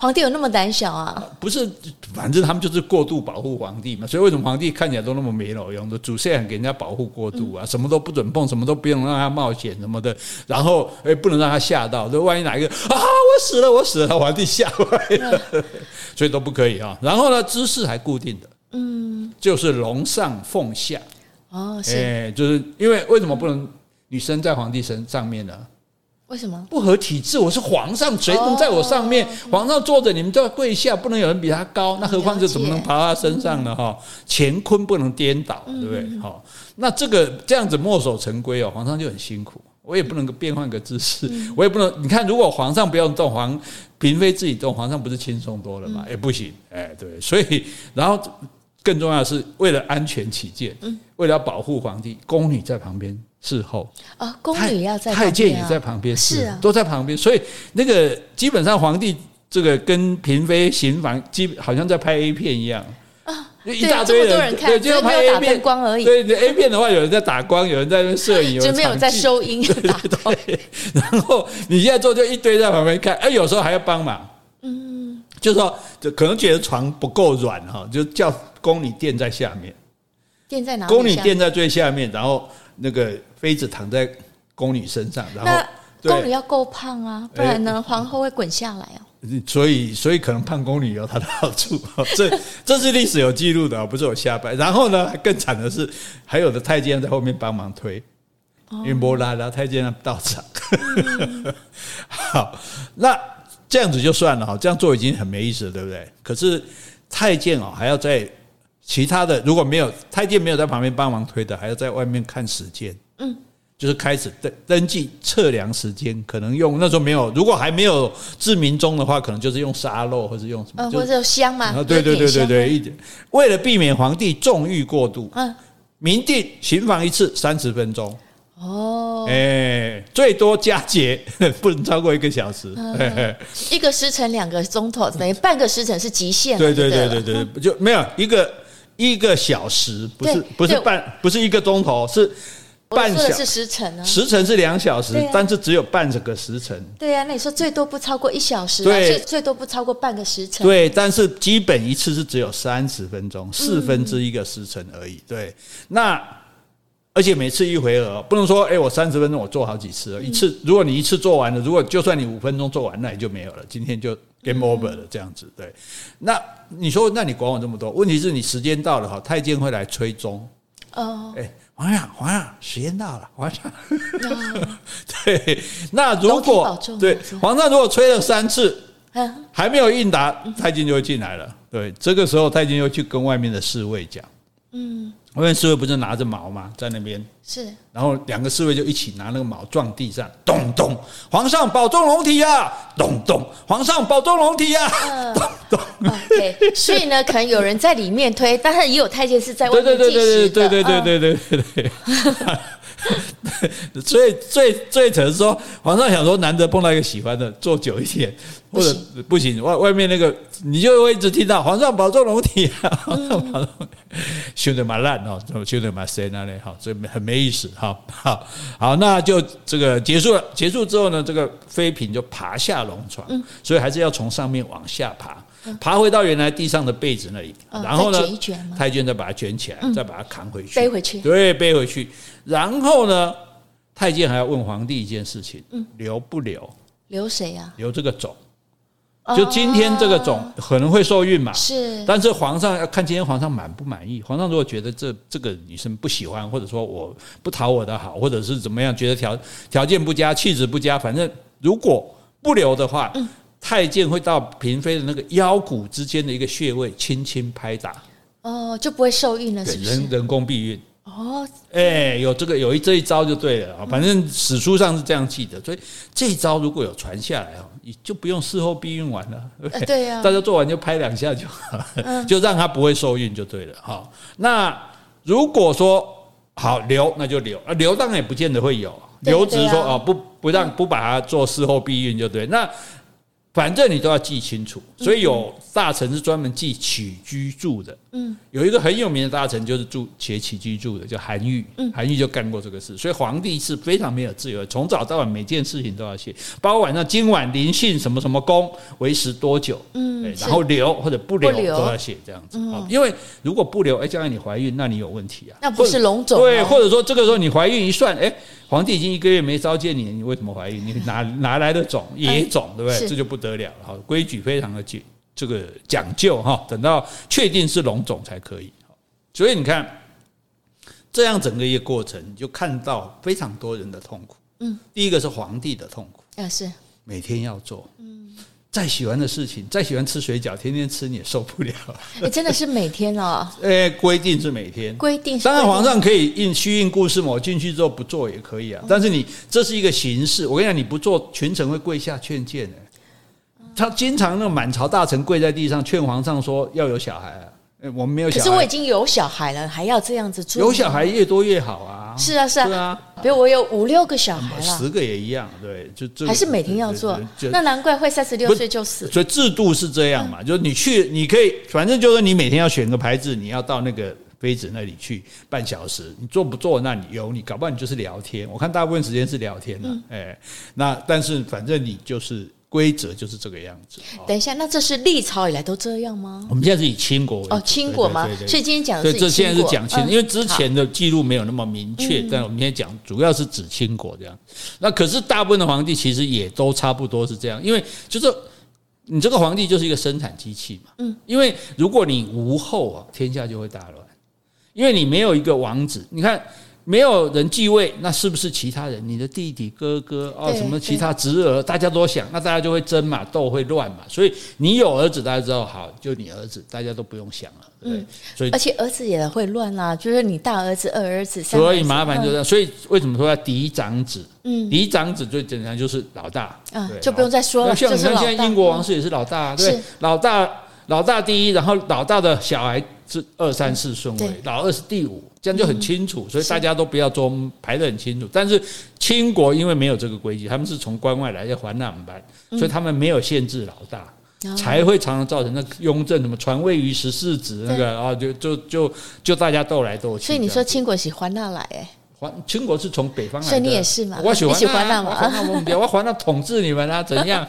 B: 皇帝有那么胆小啊？
A: 不是，反正他们就是过度保护皇帝嘛。所以为什么皇帝看起来都那么没有用的？主事很给人家保护过度啊，什么都不准碰，什么都不用让他冒险什么的。然后诶，不能让他吓到，就万一哪一个啊，我死了，我死了，皇帝吓坏了，[LAUGHS] 所以都不可以啊。然后呢，姿势还固定的，嗯，就是龙上凤下。哦，是，诶，就是因为为什么不能女生在皇帝身上面呢？
B: 为什么
A: 不合体制？我是皇上，谁能在我上面？皇上坐着，你们都要跪下，不能有人比他高。那何况是怎么能爬到他身上呢？哈，乾坤不能颠倒，对不对？好，那这个这样子墨守成规哦，皇上就很辛苦。我也不能够变换个姿势，我也不能。你看，如果皇上不用动，皇嫔妃自己动，皇上不是轻松多了吗？也不行，哎，对。所以，然后更重要的是，为了安全起见，为了保护皇帝，宫女在旁边。侍候
B: 啊，宫女要在
A: 太监也在旁边，是啊，都在旁边，所以那个基本上皇帝这个跟嫔妃行房，基本好像在拍 A 片一样。啊，一大堆人看，对，就拍 A 片。
B: 光而已。
A: 对，A 片的话，[LAUGHS] 有人在打光，有人在那摄影，
B: 就没有在收音。[LAUGHS]
A: 对，然后你现在做就一堆在旁边看，哎，有时候还要帮忙，嗯，就是说，就可能觉得床不够软哈，就叫宫女垫在下面，
B: 垫在哪？
A: 宫女垫在最下面，然后那个。妃子躺在宫女身上，然后
B: 宫女要够胖啊，不然呢，皇后会滚下来哦。
A: 所以，所以可能胖宫女有她的好处。[LAUGHS] 这这是历史有记录的，不是我瞎掰。然后呢，更惨的是，还有的太监在后面帮忙推，因为波拉拉太监到场。[LAUGHS] 好，那这样子就算了哈，这样做已经很没意思了，对不对？可是太监哦，还要在其他的，如果没有太监没有在旁边帮忙推的，还要在外面看时间。嗯，就是开始登登记测量时间，可能用那时候没有，如果还没有制民钟的话，可能就是用沙漏或者用什么，
B: 呃，或者香嘛。
A: 啊对对对对对，一点为了避免皇帝纵欲过度，嗯，明定行房一次三十分钟。哦，哎，最多加节 [LAUGHS] 不能超过一个小时。[LAUGHS]
B: 一个时辰两个钟头，等于半个时辰是极限。
A: 对对对对对，就没有一个一个小时，不是不是半，不是一个钟头是。半小时
B: 时辰啊，
A: 时辰是两小时，但是只有半这个时辰。
B: 对呀，那你说最多不超过一小时，对，最多不超过半个时辰。
A: 对，但是基本一次是只有三十分钟，四分之一个时辰而已。对，那而且每次一回合，不能说哎，我三十分钟我做好几次，一次如果你一次做完了，如果就算你五分钟做完，那也就没有了，今天就 game over 了这样子。对，那你说，那你管我这么多？问题是你时间到了哈，太监会来催钟。哦，哎。皇上，皇上，时间到了，皇上。[LAUGHS] 对，那如果对皇上如果催了三次，还没有应答，太监就会进来了。对，这个时候太监又去跟外面的侍卫讲。嗯。外面侍卫不是拿着矛吗？在那边是，然后两个侍卫就一起拿那个矛撞地上，咚咚，皇上保重龙体呀，咚咚，皇上保重龙体呀，[LAUGHS] 咚咚。
B: OK，所以呢，可能有人在里面推，但是也有太监是在外面进行的。
A: 对对对对对对对对对对对。[LAUGHS] 所以最最扯是说，皇上想说难得碰到一个喜欢的，坐久一点，或者不行，外外面那个你就会一直听到皇上保重龙体啊，[LAUGHS] 皇上保重，修的蛮烂哦，修的蛮深那里哈，所以很没意思哈。好，好，那就这个结束了。结束之后呢，这个妃嫔就爬下龙床，所以还是要从上面往下爬。爬回到原来地上的被子那里，然后呢，太监再把它卷起来，再把它扛回去，
B: 背回去，
A: 对，背回去。然后呢，太监还要问皇帝一件事情：留不留？
B: 留谁呀？
A: 留这个种。就今天这个种可能会受孕嘛？
B: 是。
A: 但是皇上要看今天皇上满不满意。皇上如果觉得这这个女生不喜欢，或者说我不讨我的好，或者是怎么样，觉得条条件不佳，气质不佳，反正如果不留的话。太监会到嫔妃的那个腰骨之间的一个穴位轻轻拍打，
B: 哦，就不会受孕了，是不是？
A: 人人工避孕。
B: 哦，
A: 哎，有这个有一这一招就对了啊，反正史书上是这样记的，所以这一招如果有传下来哦，你就不用事后避孕完了，
B: 对呀，
A: 大家做完就拍两下就好了，就让他不会受孕就对了哈。那如果说好留，那就留啊，留当然也不见得会有，留只是说啊，不不让不把它做事后避孕就对，那。反正你都要记清楚，所以有大臣是专门记起居住的。嗯，有一个很有名的大臣就是住且起居住的，叫韩愈。嗯，韩愈就干过这个事，所以皇帝是非常没有自由，从早到晚每件事情都要写，包括晚上今晚临幸什么什么宫，为时多久。嗯，然后留或者不留都要写这样子。嗯，因为如果不留，哎，将来你怀孕，那你有问题啊。
B: 那不是龙种。
A: 对，或者说这个时候你怀孕一算，哎，皇帝已经一个月没召见你，你为什么怀孕？你哪哪来的种 [LAUGHS] 野种，对不对？这就不得了了。好，规矩非常的紧。这个讲究哈，等到确定是龙种才可以。所以你看，这样整个一个过程，你就看到非常多人的痛苦。嗯，第一个是皇帝的痛苦，
B: 啊是
A: 每天要做。嗯，再喜欢的事情，再喜欢吃水饺，天天吃你也受不了。[LAUGHS]
B: 哎，真的是每天哦。[LAUGHS]
A: 哎，规定是每天，
B: 规定。
A: 当然，皇上可以应虚应故事嘛，我进去之后不做也可以啊。但是你这是一个形式，我跟你讲，你不做，群臣会跪下劝谏的。他经常那满朝大臣跪在地上劝皇上说要有小孩啊，我们没有小孩。
B: 可是我已经有小孩了，还要这样子做？
A: 有小孩越多越好啊！
B: 是啊，是啊，是啊。比如我有五六个小孩了，
A: 十个也一样，对，就就
B: 还是每天要做。那难怪会三十六岁就死。
A: 所以制度是这样嘛，就是你去，你可以，反正就是你每天要选个牌子，你要到那个妃子那里去半小时，你做不做？那你有你，搞不好你就是聊天。我看大部分时间是聊天的，哎，那但是反正你就是。规则就是这个样子。
B: 等一下，那这是历朝以来都这样吗？
A: 我们现在是以清国为。
B: 哦，清国吗？所以今天讲的是清国。
A: 这现在是讲清，因为之前的记录没有那么明确，但我们现在讲主要是指清国这样。那可是大部分的皇帝其实也都差不多是这样，因为就是你这个皇帝就是一个生产机器嘛。嗯。因为如果你无后啊，天下就会大乱。因为你没有一个王子，你看。没有人继位，那是不是其他人？你的弟弟、哥哥哦，什么其他侄儿，大家都想，那大家就会争嘛，斗会乱嘛。所以你有儿子，大家知道好，就你儿子，大家都不用想了，对。嗯、所以而
B: 且儿子也会乱啊，就是你大儿子、二儿子、三儿子，
A: 所以麻烦就这样。所以为什么说要嫡长子？嗯，嫡长子最简单就是老大，嗯，
B: 就不用再说了。
A: 像你看现在英国王室也是老大，对，老大，老大第一，然后老大的小孩是二三四顺位，老二是第五。这样就很清楚，所以大家都不要做排得很清楚。但是清国因为没有这个规矩，他们是从关外来的环纳班，所以他们没有限制老大，才会常常造成那雍正什么传位于十四子那个啊，就就就就大家斗来斗去。
B: 所以你说清国喜欢纳来哎，
A: 环清国是从北方来的，
B: 所以你也是嘛？
A: 我喜欢
B: 环纳嘛？
A: 我环纳 [LAUGHS] 统治你们啊？怎样？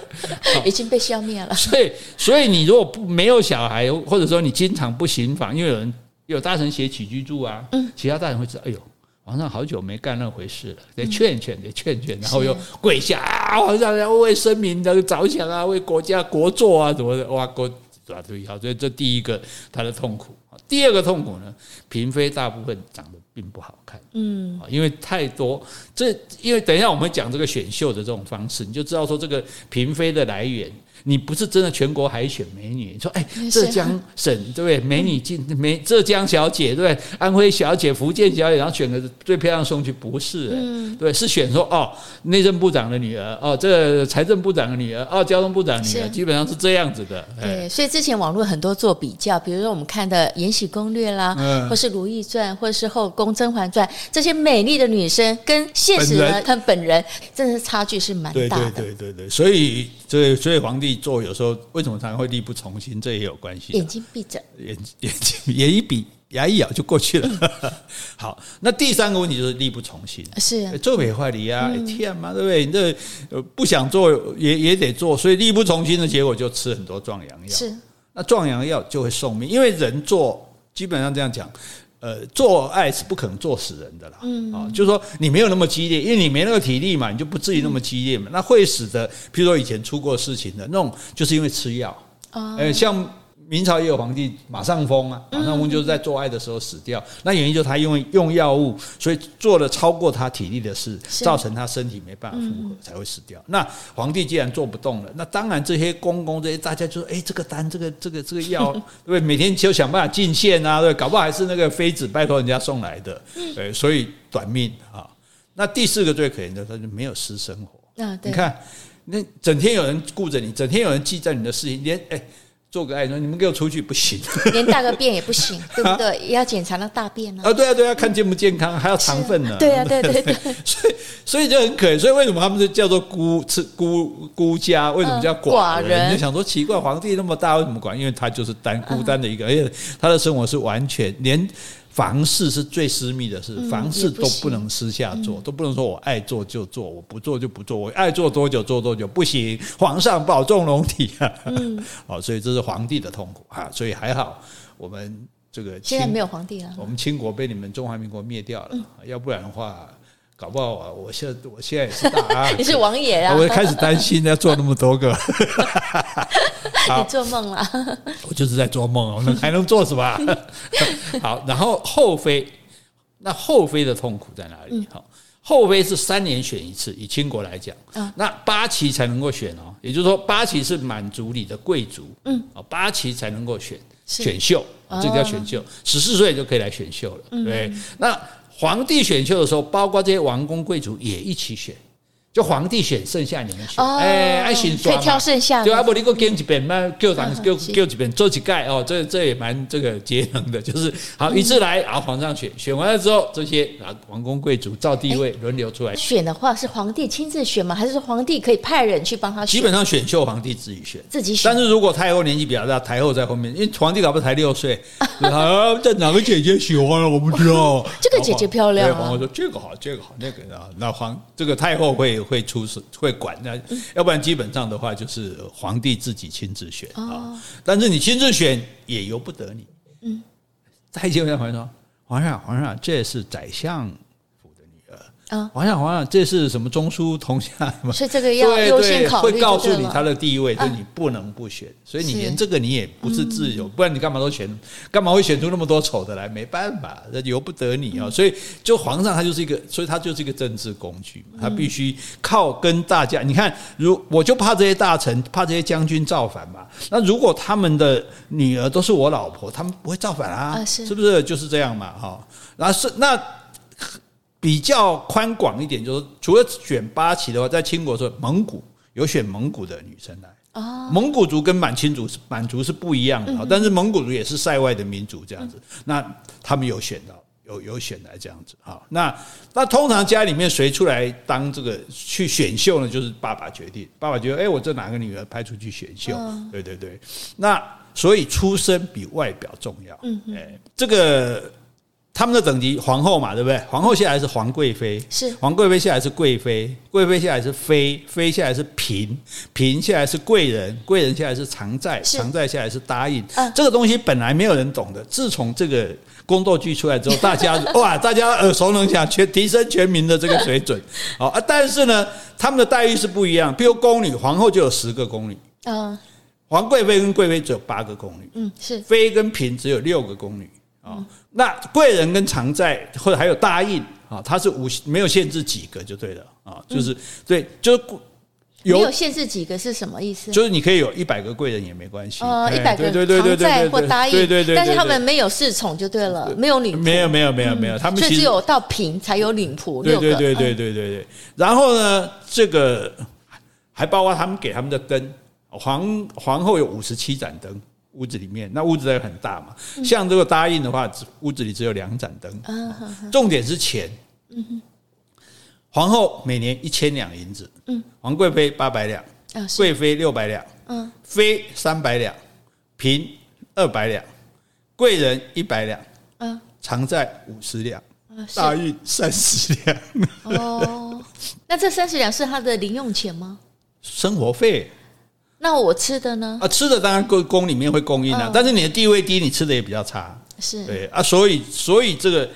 A: [LAUGHS]
B: 已经被消灭了。
A: 所以所以你如果不没有小孩，或者说你经常不行房，因为有人。有大臣写起居注啊，嗯其他大臣会知道，哎呦，皇上好久没干那回事了，得劝劝，得劝劝，然后又跪下啊，皇上要为生民的着想啊，为国家国作啊，什么的，哇，国啊，对，好，所以这第一个他的痛苦。第二个痛苦呢，嫔妃大部分长得并不好看，嗯，因为太多，这因为等一下我们讲这个选秀的这种方式，你就知道说这个嫔妃的来源。你不是真的全国海选美女，你说哎，浙江省对不对？美女进 [LAUGHS] 美浙江小姐对不对？安徽小姐、福建小姐，然后选个最漂亮送去，不是，嗯，对，是选说哦，内政部长的女儿哦，这个财政部长的女儿哦，交通部长的女儿，基本上是这样子的。
B: 对，所以之前网络很多做比较，比如说我们看的《延禧攻略》啦，嗯，或是《如懿传》，或是《后宫甄嬛传》，这些美丽的女生跟现实的她本人，真的是差距是蛮大的。
A: 对对对对，所以所以所以皇帝。做有时候为什么常常会力不从心？这也有关系。
B: 眼睛闭着，
A: 眼 [LAUGHS] 眼睛眼一闭，牙一咬就过去了。嗯、[LAUGHS] 好，那第三个问题就是力不从心。
B: 是啊
A: 做美坏理啊，天嘛，对不对？你这不想做也也得做，所以力不从心的结果就吃很多壮阳药。
B: 是，
A: 那壮阳药就会送命，因为人做基本上这样讲。呃，做爱是不可能做死人的啦，嗯，啊，就是说你没有那么激烈，因为你没那个体力嘛，你就不至于那么激烈嘛。那会死的，譬如说以前出过事情的那种，就是因为吃药，呃，像。明朝也有皇帝马上封啊，马上封就是在做爱的时候死掉。那原因就是他因为用药物，所以做了超过他体力的事，造成他身体没办法负荷，才会死掉。那皇帝既然做不动了，那当然这些公公这些大家就说：哎，这个丹，这个这个这个药，[LAUGHS] 对不对？每天就想办法进献啊，对，搞不好还是那个妃子拜托人家送来的，对，所以短命啊。那第四个最可怜的，他就没有私生活啊。你看，那整天有人顾着你，整天有人记在你的事情，连哎。做个爱说，你们给我出去不行，
B: 连大个便也不行，[LAUGHS] 对不对？也要检查那大便呢。
A: 啊，对啊，对啊，看健不健康，还要肠粪呢。
B: 对啊，对对对。[LAUGHS]
A: 所以，所以就很可怜。所以为什么他们就叫做孤吃孤孤家？为什么叫寡人？你就想说奇怪，皇帝那么大，为什么寡？因为他就是单孤单的一个，而且他的生活是完全连。房事是最私密的事，房事都不能私下做，都不能说我爱做就做，我不做就不做，我爱做多久做多久，不行。皇上保重龙体啊！嗯，好，[LAUGHS] 所以这是皇帝的痛苦啊，所以还好我们这个
B: 现在没有皇帝了，
A: 我们清国被你们中华民国灭掉了，要不然的话。搞不好啊！我现在我现在也是大啊，[LAUGHS]
B: 你是王爷啊！
A: 我开始担心要做那么多个，[LAUGHS]
B: 你做梦了？[LAUGHS]
A: 我就是在做梦哦，那还能做什么？好，然后后妃，那后妃的痛苦在哪里？好，后妃是三年选一次，以清国来讲，那八旗才能够选哦，也就是说八旗是满族里的贵族，嗯，八旗才能够选选秀，这个叫选秀，十四岁就可以来选秀了，对，那。皇帝选秀的时候，包括这些王公贵族也一起选。就皇帝选剩下你们选，哎，爱选
B: 可以挑剩下，
A: 就阿伯你给我给几遍嘛，给我当给给几遍做几盖哦，这这也蛮这个节能的，就是好一次来，然后皇上选，选完了之后，这些啊王公贵族照地位轮流出来
B: 选的话，是皇帝亲自选吗？还是说皇帝可以派人去帮他选？
A: 基本上选秀皇帝自己选，
B: 自己选。
A: 但是如果太后年纪比较大，太后在后面，因为皇帝搞不好才六岁，啊，这哪个姐姐喜欢了，我不知道。[LAUGHS]
B: 这个姐姐漂亮，
A: 皇后说这个好，这个好，那个啊，那皇这个太后会。会出事会管那，要不然基本上的话就是皇帝自己亲自选啊。但是你亲自选也由不得你。嗯，太监问皇上说：“皇上，皇上，这是宰相。”啊，皇上，皇上，这是什么中书同下什么？
B: 所以这个要优先考虑，
A: 会告诉你他的地位，就你不能不选。所以你连这个你也不是自由，不然你干嘛都选？干嘛会选出那么多丑的来？没办法，这由不得你啊。所以，就皇上他就是一个，所以他就是一个政治工具，他必须靠跟大家。你看，如我就怕这些大臣，怕这些将军造反嘛。那如果他们的女儿都是我老婆，他们不会造反啊？是不是就是这样嘛？哈，然后是那。比较宽广一点，就是除了选八旗的话，在清国说蒙古有选蒙古的女生来。哦，蒙古族跟满清族是满族是不一样的，但是蒙古族也是塞外的民族这样子。那他们有选到，有有选来这样子。啊，那那通常家里面谁出来当这个去选秀呢？就是爸爸决定，爸爸觉得，哎，我这哪个女儿派出去选秀？对对对。那所以出身比外表重要。嗯，哎，这个。他们的等级，皇后嘛，对不对？皇后下来是皇贵妃，是皇贵妃下来是贵妃，贵妃下来是妃，妃下来是嫔，嫔下来是贵人，贵人下来是常在，常在下来是答应。这个东西本来没有人懂的，自从这个宫斗剧出来之后，大家 [LAUGHS] 哇，大家耳熟能详，全提升全民的这个水准。好 [LAUGHS] 啊，但是呢，他们的待遇是不一样。比如宫女，皇后就有十个宫女，嗯，皇贵妃跟贵妃只有八个宫女，嗯，是妃跟嫔只有六个宫女。啊，那贵人跟常在或者还有答应啊，他是无没有限制几个就对了啊，就是对，就
B: 有没有限制几个是什么意思？
A: 就是你可以有一百个贵人也没关系。
B: 呃，一百个常在或答应，对对对。但是他们没有侍从就对了，没有领仆。
A: 没有没有没有没有，他们
B: 所以只有到平才有领仆。
A: 对对对对对对对。然后呢，这个还包括他们给他们的灯，皇皇后有五十七盏灯，屋子里面那屋子也很大嘛。像这个答应的话，屋子里只有两盏灯。重点是钱。嗯。皇后每年一千两银子，嗯，皇贵妃八百两，啊，贵妃六百两，嗯，妃三百两，嫔二百两，贵人一百两，嗯，常在五十两，大运三十两。[LAUGHS]
B: 哦，那这三十两是他的零用钱吗？
A: 生活费。
B: 那我吃的呢？
A: 啊，吃的当然供宫里面会供应啊，但是你的地位低，你吃的也比较差。是，对啊，所以所以这个。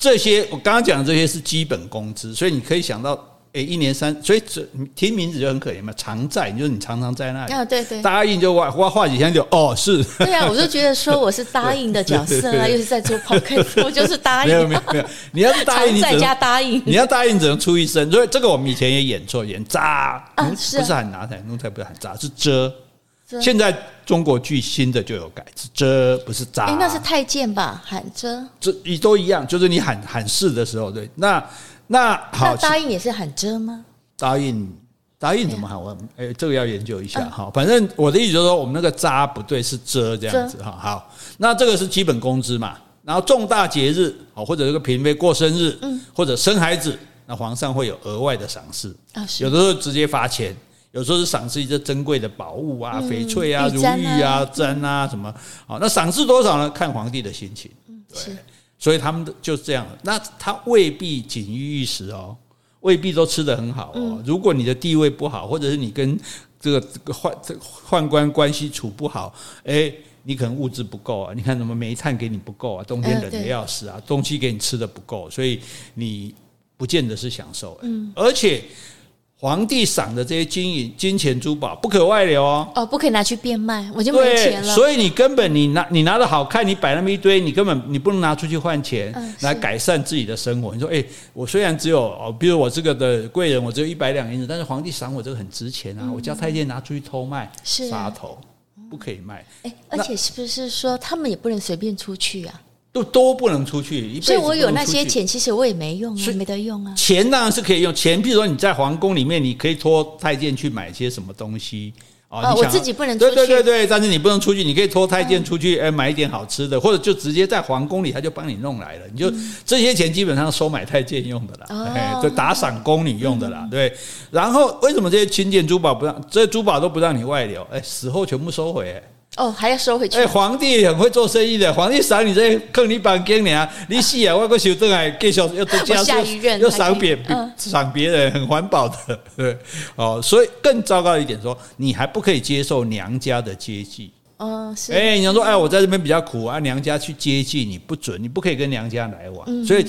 A: 这些我刚刚讲的这些是基本工资，所以你可以想到，诶，一年三，所以这听名字就很可怜嘛，常在，就是你常常在那里。啊，对对。答应就画画画几天就哦是。
B: 对啊，我就觉得说我是答应的角色啊，又是在做 podcast，[LAUGHS] 我就是答应。
A: 没有没有没有，你要是答应，
B: 在家答应，
A: 你要答应只能出一声，所以这个我们以前也演错，演渣，不是很拿台，弄才不是喊渣，是遮。现在中国剧新的就有改，是遮不是渣。哎，
B: 那是太监吧？喊遮，
A: 这你都一样，就是你喊喊是的时候，对。那那好，
B: 那答应也是喊遮吗？
A: 答应答应怎么喊？我哎，这个要研究一下哈。反正我的意思就是说，我们那个扎不对，是遮这样子哈。好，那这个是基本工资嘛。然后重大节日，好或者这个嫔妃过生日，嗯，或者生孩子，那皇上会有额外的赏识啊，有的时候直接发钱。有时候是赏赐一些珍贵的宝物啊，翡翠啊、如玉啊、簪啊什么。好，那赏赐多少呢？看皇帝的心情。对，所以他们就这样。那他未必锦衣玉食哦，未必都吃得很好哦。如果你的地位不好，或者是你跟这个这个宦这宦官关系处不好，哎，你可能物质不够啊。你看什么煤炭给你不够啊，冬天冷的要死啊，东西给你吃的不够，所以你不见得是享受。嗯，而且。皇帝赏的这些金银、金钱、珠宝不可外流哦。
B: 哦，不可以拿去变卖，我就没钱了。
A: 所以你根本你拿你拿的好看，你摆那么一堆，你根本你不能拿出去换钱，嗯、来改善自己的生活。你说，哎，我虽然只有哦，比如我这个的贵人，我只有一百两银子，但是皇帝赏我这个很值钱啊，嗯、我叫太监拿出去偷卖，是杀头，不可以卖。
B: 哎，而且是不是说他们也不能随便出去啊？
A: 都都不能出去，
B: 所以我有那些钱，其实我也没用啊，没得用啊。
A: 钱当然是可以用，钱，比如说你在皇宫里面，你可以托太监去买些什么东西
B: 啊。我自己不能出去，
A: 对对对，但是你不能出去，你可以托太监出去，哎，买一点好吃的，或者就直接在皇宫里，他就帮你弄来了。你就这些钱基本上收买太监用的啦，哎，就打赏宫女用的啦，对。然后为什么这些金件珠宝不让，这些珠宝都不让你外流？哎，死后全部收回。
B: 哦，还要收回去。
A: 哎，皇帝很会做生意的，皇帝赏你这坑你板给你啊，你死啊，外国修正还继续又多加又又赏别赏别人，很环保的，对哦。所以更糟糕一点说，你还不可以接受娘家的接济。哦，是。哎，你要说，哎，我在这边比较苦啊，娘家去接济你不准，你不可以跟娘家来往，嗯、所以。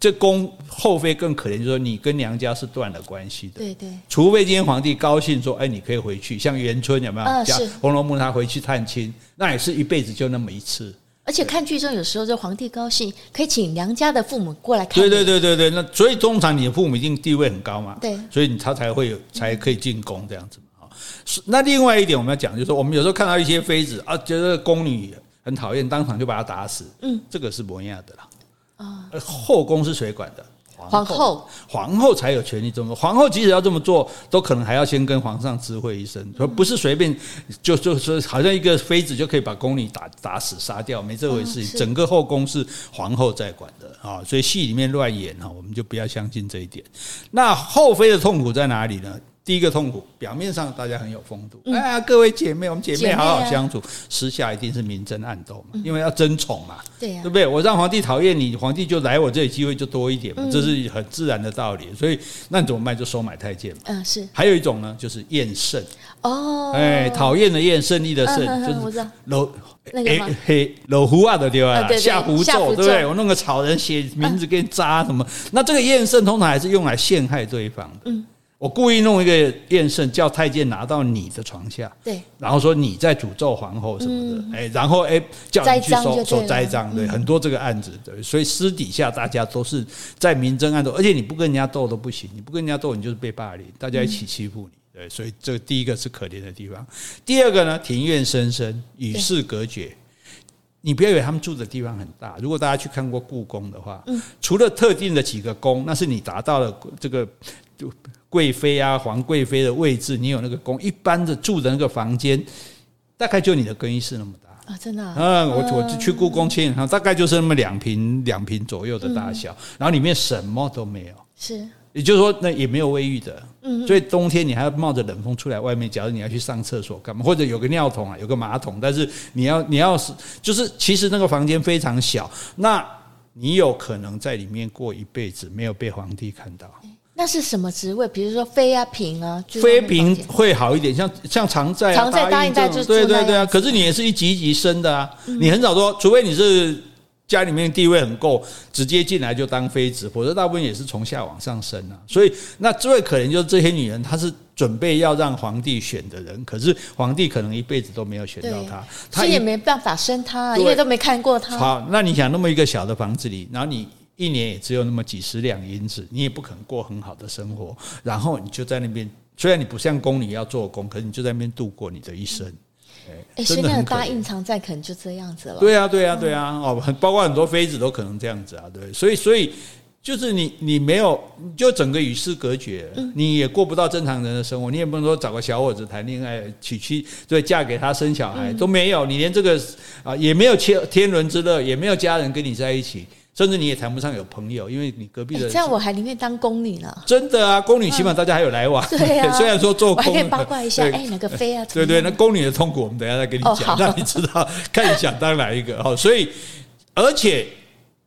A: 这宫后妃更可怜，就是说你跟娘家是断了关系的。对对，除非今天皇帝高兴说，哎，你可以回去，像元春有没有？啊，是。《红楼梦》他回去探亲，那也是一辈子就那么一次。
B: 而且看剧中有时候，这皇帝高兴可以请娘家的父母过来看。
A: 对对对对对，那所以通常你的父母一定地位很高嘛。对。所以他才会有才可以进宫这样子嘛。是。那另外一点我们要讲，就是说我们有时候看到一些妃子啊，觉得宫女很讨厌，当场就把她打死。嗯，这个是不一样的啦。啊，后宫是谁管的？皇后，皇后才有权利这么做。皇后即使要这么做，都可能还要先跟皇上知会一声，说不是随便就就说好像一个妃子就可以把宫女打打死杀掉，没这回事。整个后宫是皇后在管的啊，所以戏里面乱演哈，我们就不要相信这一点。那后妃的痛苦在哪里呢？第一个痛苦，表面上大家很有风度，哎呀，各位姐妹，我们姐妹好好相处，私下一定是明争暗斗嘛，因为要争宠嘛，对呀，对不对？我让皇帝讨厌你，皇帝就来我这里机会就多一点嘛，这是很自然的道理。所以那你怎么办？就收买太监嘛。嗯，是。还有一种呢，就是厌胜哦，哎，讨厌的厌，胜利的胜，就是老哎嘿老胡啊的对吧？下胡咒对不对？我弄个草人写名字给你扎什么？那这个厌胜通常还是用来陷害对方。嗯。我故意弄一个验圣，叫太监拿到你的床下，对，然后说你在诅咒皇后什么的，哎，然后哎叫你去收收栽赃，对，很多这个案子，对，所以私底下大家都是在明争暗斗，而且你不跟人家斗都不行，你不跟人家斗，你就是被霸凌，大家一起欺负你。对，所以这第一个是可怜的地方。第二个呢，庭院深深，与世隔绝。你不要以为他们住的地方很大。如果大家去看过故宫的话，嗯，除了特定的几个宫，那是你达到了这个贵妃啊、皇贵妃的位置，你有那个宫。一般的住的那个房间，大概就你的更衣室那么大
B: 啊，真的。
A: 嗯，我我就去故宫前大概就是那么两平两平左右的大小，然后里面什么都没有。
B: 是。
A: 也就是说，那也没有卫浴的，嗯所以冬天你还要冒着冷风出来外面。假如你要去上厕所干嘛，或者有个尿桶啊，有个马桶，但是你要你要是就是其实那个房间非常小，那你有可能在里面过一辈子，没有被皇帝看到。
B: 那是什么职位？比如说妃啊、嫔啊，
A: 妃嫔会好一点，像像常在、
B: 常在答应在就
A: 对对对啊。可是你也是一级一级升的啊，你很少说，除非你是。家里面地位很够，直接进来就当妃子，否则大部分也是从下往上升啊。所以那最可能就是这些女人，她是准备要让皇帝选的人，可是皇帝可能一辈子都没有选到她，
B: 她也没办法生她，因为都没看过她。
A: 好，那你想那么一个小的房子里，然后你一年也只有那么几十两银子，你也不可能过很好的生活，然后你就在那边，虽然你不像宫女要做工，可是你就在那边度过你的一生。
B: 哎，现在的大印常在，可能就这样子了。
A: 对啊，对啊，对啊，哦，很包括很多妃子都可能这样子啊，对。所以，所以就是你，你没有，就整个与世隔绝，你也过不到正常人的生活。你也不能说找个小伙子谈恋爱、娶妻，对，嫁给他生小孩都没有。你连这个啊，也没有天天伦之乐，也没有家人跟你在一起。甚至你也谈不上有朋友，因为你隔壁的。
B: 这样我还宁愿当宫女呢。
A: 真的啊，宫女起码大家还有来往。对啊。[LAUGHS] 虽然说做宫，
B: 我还可以八卦一下，哎，哪个妃啊？
A: 对对，那宫女的痛苦，我们等下再跟你讲，让你知道，看你想当哪一个哦。所以，而且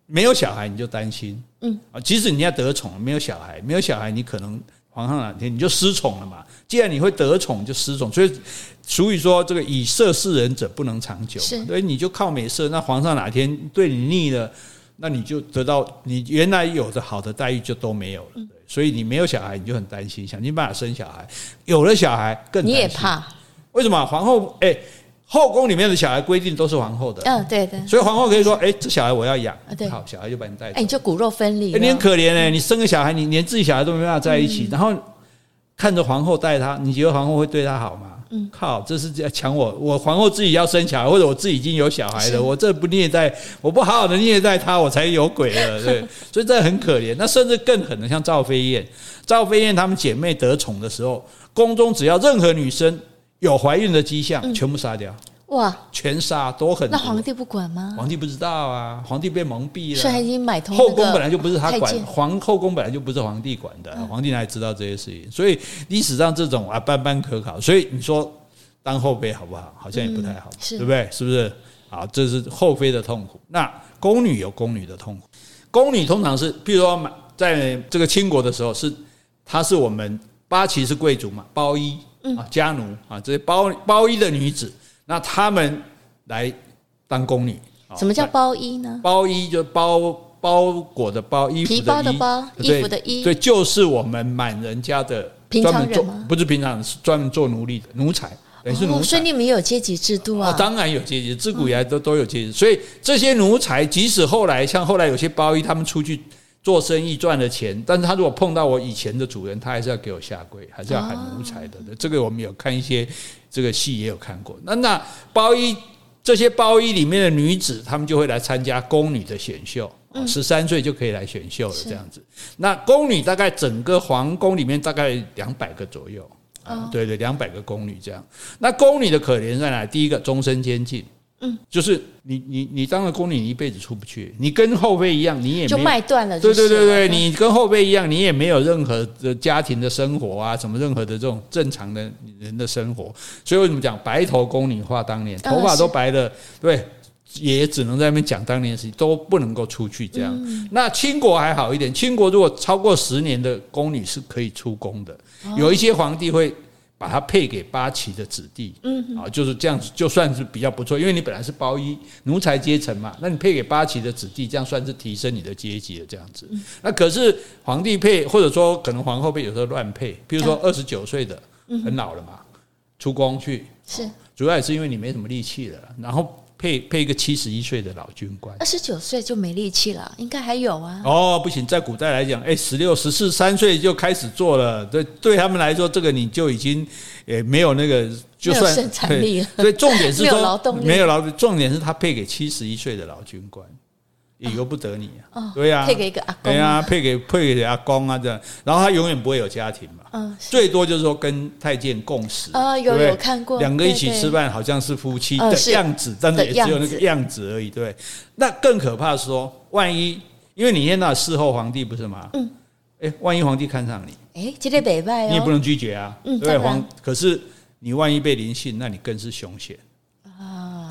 A: 没有小孩你就担心，嗯啊，即使你要得宠，没有小孩，没有小孩，你可能皇上哪天你就失宠了嘛。既然你会得宠，就失宠，所以俗语说这个以色侍人者不能长久，所以你就靠美色，那皇上哪天对你腻了。那你就得到你原来有的好的待遇就都没有了，所以你没有小孩你就很担心，想尽办法生小孩，有了小孩更担心。
B: 你也怕？
A: 为什么？皇后哎，后宫里面的小孩规定都是皇后的，
B: 嗯，对对，
A: 所以皇后可以说，哎，这小孩我要养，对好，小孩就把你带走，
B: 哎，你就骨肉分离，
A: 你很可怜哎，你生个小孩，你连自己小孩都没办法在一起，然后看着皇后带他，你觉得皇后会对他好吗？嗯，靠，这是在抢我，我皇后自己要生小孩，或者我自己已经有小孩了，我这不虐待，我不好好的虐待他，我才有鬼了，[LAUGHS] 对，所以这很可怜。那甚至更狠的，像赵飞燕，赵飞燕她们姐妹得宠的时候，宫中只要任何女生有怀孕的迹象，全部杀掉。哇！全杀都很。那
B: 皇帝不管吗？
A: 皇帝不知道啊，皇帝被蒙蔽了。
B: 所以已经买通。
A: 后宫本来就不是他管，皇后宫本来就不是皇帝管的，皇帝哪里知道这些事情？所以历史上这种啊，斑斑可考。所以你说当后妃好不好？好像也不太好，对不对？是不是？好，这是后妃的痛苦。那宫女有宫女的痛苦。宫女通常是，譬如说在这个清国的时候，是她是我们八旗是贵族嘛，包衣啊，家奴啊，这些包包衣的女子。那他们来当宫女，
B: 什么叫包衣呢？
A: 包衣就包包裹的包，衣服的衣，
B: 皮包的包，衣服的衣，
A: 对，就是我们满人家的
B: 平常人吗？
A: 不是平常人，是专门做奴隶的奴才，等于是奴才。
B: 哦，所以你们有阶级制度啊？
A: 当然有阶级，自古以来都都有阶级。所以这些奴才，即使后来像后来有些包衣，他们出去。做生意赚了钱，但是他如果碰到我以前的主人，他还是要给我下跪，还是要喊奴才的。这个我们有看一些这个戏也有看过。那那包衣这些包衣里面的女子，她们就会来参加宫女的选秀，十三岁就可以来选秀了，这样子。那宫女大概整个皇宫里面大概两百个左右啊，对对，两百个宫女这样。那宫女的可怜在哪？第一个终身监禁。嗯，就是你你你当了宫女，你一辈子出不去。你跟后辈一样，你也
B: 就卖断了。
A: 对对对对，你跟后辈一样，你也没有任何的家庭的生活啊，什么任何的这种正常的人的生活。所以为什么讲白头宫女话当年，头发都白了，对，也只能在那边讲当年的事情，都不能够出去这样。那清国还好一点，清国如果超过十年的宫女是可以出宫的，有一些皇帝会。把它配给八旗的子弟，嗯，啊，就是这样子，就算是比较不错，因为你本来是包衣奴才阶层嘛，那你配给八旗的子弟，这样算是提升你的阶级的这样子。那可是皇帝配，或者说可能皇后配，有时候乱配，比如说二十九岁的很老了嘛，出宫去，是。主要也是因为你没什么力气了，然后。配配一个七十一岁的老军官，
B: 二十九岁就没力气了，应该还有啊。
A: 哦，不行，在古代来讲，哎，十六、十四、三岁就开始做了，对，对他们来说，这个你就已经也没有那个，就算
B: 生产力了。
A: 所以重点是说，[LAUGHS]
B: 没有劳动力，
A: 没有劳动，重点是他配给七十一岁的老军官。也由不得你啊，对呀，
B: 配给一个阿公，
A: 对呀，配给配给阿公啊，这样，然后他永远不会有家庭嘛，嗯，最多就是说跟太监共食
B: 啊，有有看过，
A: 两个一起吃饭，好像是夫妻的样子，但是也只有那个样子。而已，对。那更可怕的是说，万一因为你现在伺候皇帝不是吗？嗯，哎，万一皇帝看上你，
B: 哎，这个北派，
A: 你也不能拒绝啊，对，皇，可是你万一被临幸，那你更是凶险。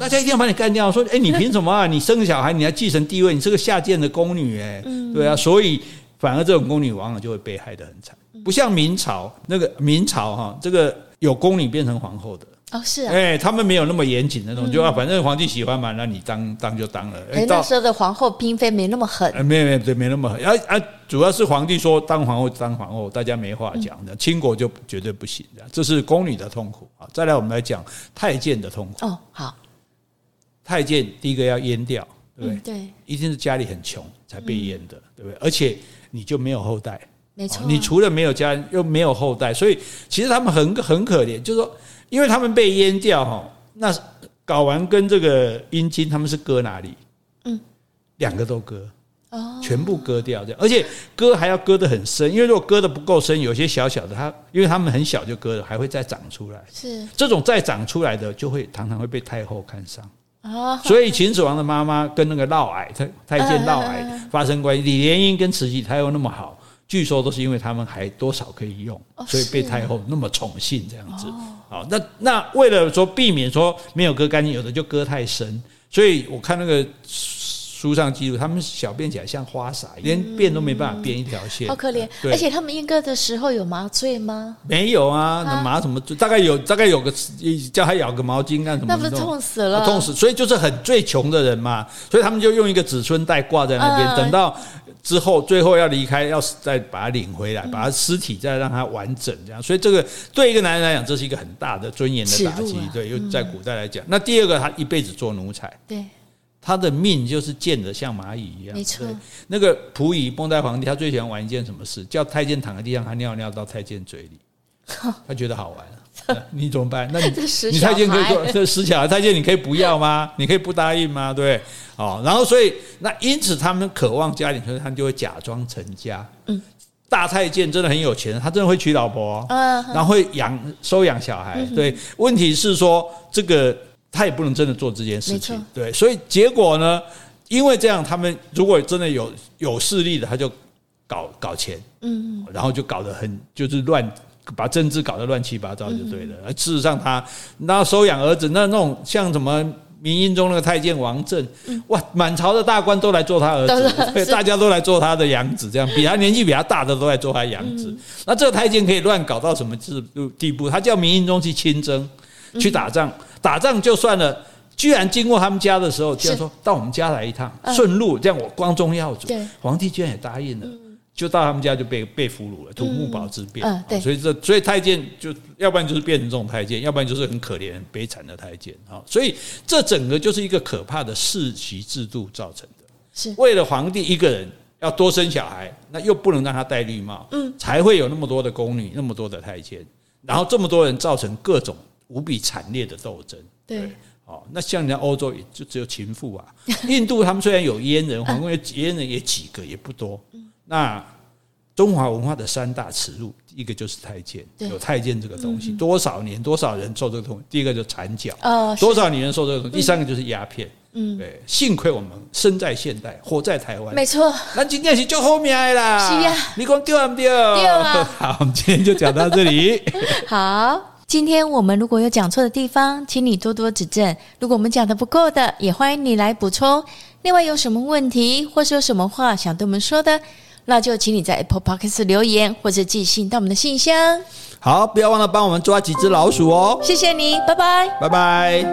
A: 大家一定要把你干掉！说，哎，[LAUGHS] 你凭什么啊？你生个小孩，你要继承地位？你是个下贱的宫女，哎，对啊，所以反而这种宫女往往就会被害得很惨，不像明朝那个明朝哈，这个有宫女变成皇后的
B: 哦，是啊，
A: 哎，他们没有那么严谨那种，就啊，反正皇帝喜欢嘛，那你当当就当了。
B: 哎，那时候的皇后嫔妃没那么狠，
A: 没有没有对，没那么狠。啊啊，主要是皇帝说当皇后当皇后，大家没话讲的，倾国就绝对不行的，这是宫女的痛苦啊。再来，我们来讲太监的痛苦。
B: 哦，好。
A: 太监第一个要阉掉，对不对？
B: 嗯、对，
A: 一定是家里很穷才被阉的，嗯、对不对？而且你就没有后代，
B: 没错、啊。
A: 你除了没有家人，又没有后代，所以其实他们很很可怜。就是说，因为他们被阉掉哈，那睾丸跟这个阴茎他们是割哪里？嗯，两个都割，哦，全部割掉这样，而且割还要割得很深，因为如果割得不够深，有些小小的，它因为他们很小就割了，还会再长出来。
B: 是这
A: 种再长出来的，就会常常会被太后看上。所以秦始皇的妈妈跟那个嫪毐太太监嫪毐发生关系，李莲英跟慈禧太后那么好，据说都是因为他们还多少可以用，所以被太后那么宠幸这样子。好，那那为了说避免说没有割干净，有的就割太深，所以我看那个。书上记录，他们小便起来像花洒，连便都没办法便一条线，
B: 好可怜。而且他们阉割的时候有麻醉吗？
A: 没有啊，那麻什么？大概有，大概有个叫他咬个毛巾干什么？
B: 那不是痛死了？
A: 痛死！所以就是很最穷的人嘛，所以他们就用一个子孙袋挂在那边，等到之后最后要离开，要再把他领回来，把他尸体再让他完整这样。所以这个对一个男人来讲，这是一个很大的尊严的打击。对，又在古代来讲，那第二个他一辈子做奴才。对。他的命就是贱的像蚂蚁一样，没错。那个溥仪末代皇帝，他最喜欢玩一件什么事？叫太监躺在地上，他尿尿到太监嘴里，[LAUGHS] 他觉得好玩。[LAUGHS] 你怎么办？那你 [LAUGHS] 你太监可以做这死小孩，太监你可以不要吗？你可以不答应吗？对，哦，然后所以那因此他们渴望家庭，所以他们就会假装成家。嗯，大太监真的很有钱，他真的会娶老婆，嗯，然后会养收养小孩。对，问题是说这个。他也不能真的做这件事情，对，所以结果呢？因为这样，他们如果真的有有势力的，他就搞搞钱，嗯，然后就搞得很就是乱，把政治搞得乱七八糟就对了。而事实上，他那收养儿子，那那种像什么明英宗那个太监王振，哇，满朝的大官都来做他儿子，大家都来做他的养子，这样比他年纪比他大的都来做他养子。那这个太监可以乱搞到什么地地步？他叫明英宗去亲征，去打仗。打仗就算了，居然经过他们家的时候，居然说到我们家来一趟，顺路这样我光宗耀祖。皇帝居然也答应了，就到他们家就被被俘虏了，土木堡之变。所以这所以太监就要不然就是变成这种太监，要不然就是很可怜很悲惨的太监啊。所以这整个就是一个可怕的世袭制度造成的。是为了皇帝一个人要多生小孩，那又不能让他戴绿帽，嗯，才会有那么多的宫女，那么多的太监，然后这么多人造成各种。无比惨烈的斗争，对，哦，那像人家欧洲也就只有情妇啊，印度他们虽然有阉人，皇宫阉人也几个也不多。那中华文化的三大耻辱，一个就是太监，有太监这个东西，多少年多少人受这个痛，第一个就缠脚，多少女人受这个痛，第三个就是鸦片，嗯，对，幸亏我们生在现代，活在台湾，
B: 没错，
A: 那今天是就后面来啦，
B: 是呀，
A: 你讲对不对？
B: 对啊，[LAUGHS]
A: 好，我们今天就讲到这里，[LAUGHS]
B: 好。今天我们如果有讲错的地方，请你多多指正。如果我们讲的不够的，也欢迎你来补充。另外有什么问题，或是有什么话想对我们说的，那就请你在 Apple Podcast 留言，或者寄信到我们的信箱。
A: 好，不要忘了帮我们抓几只老鼠哦。
B: 谢谢你，拜拜，
A: 拜拜。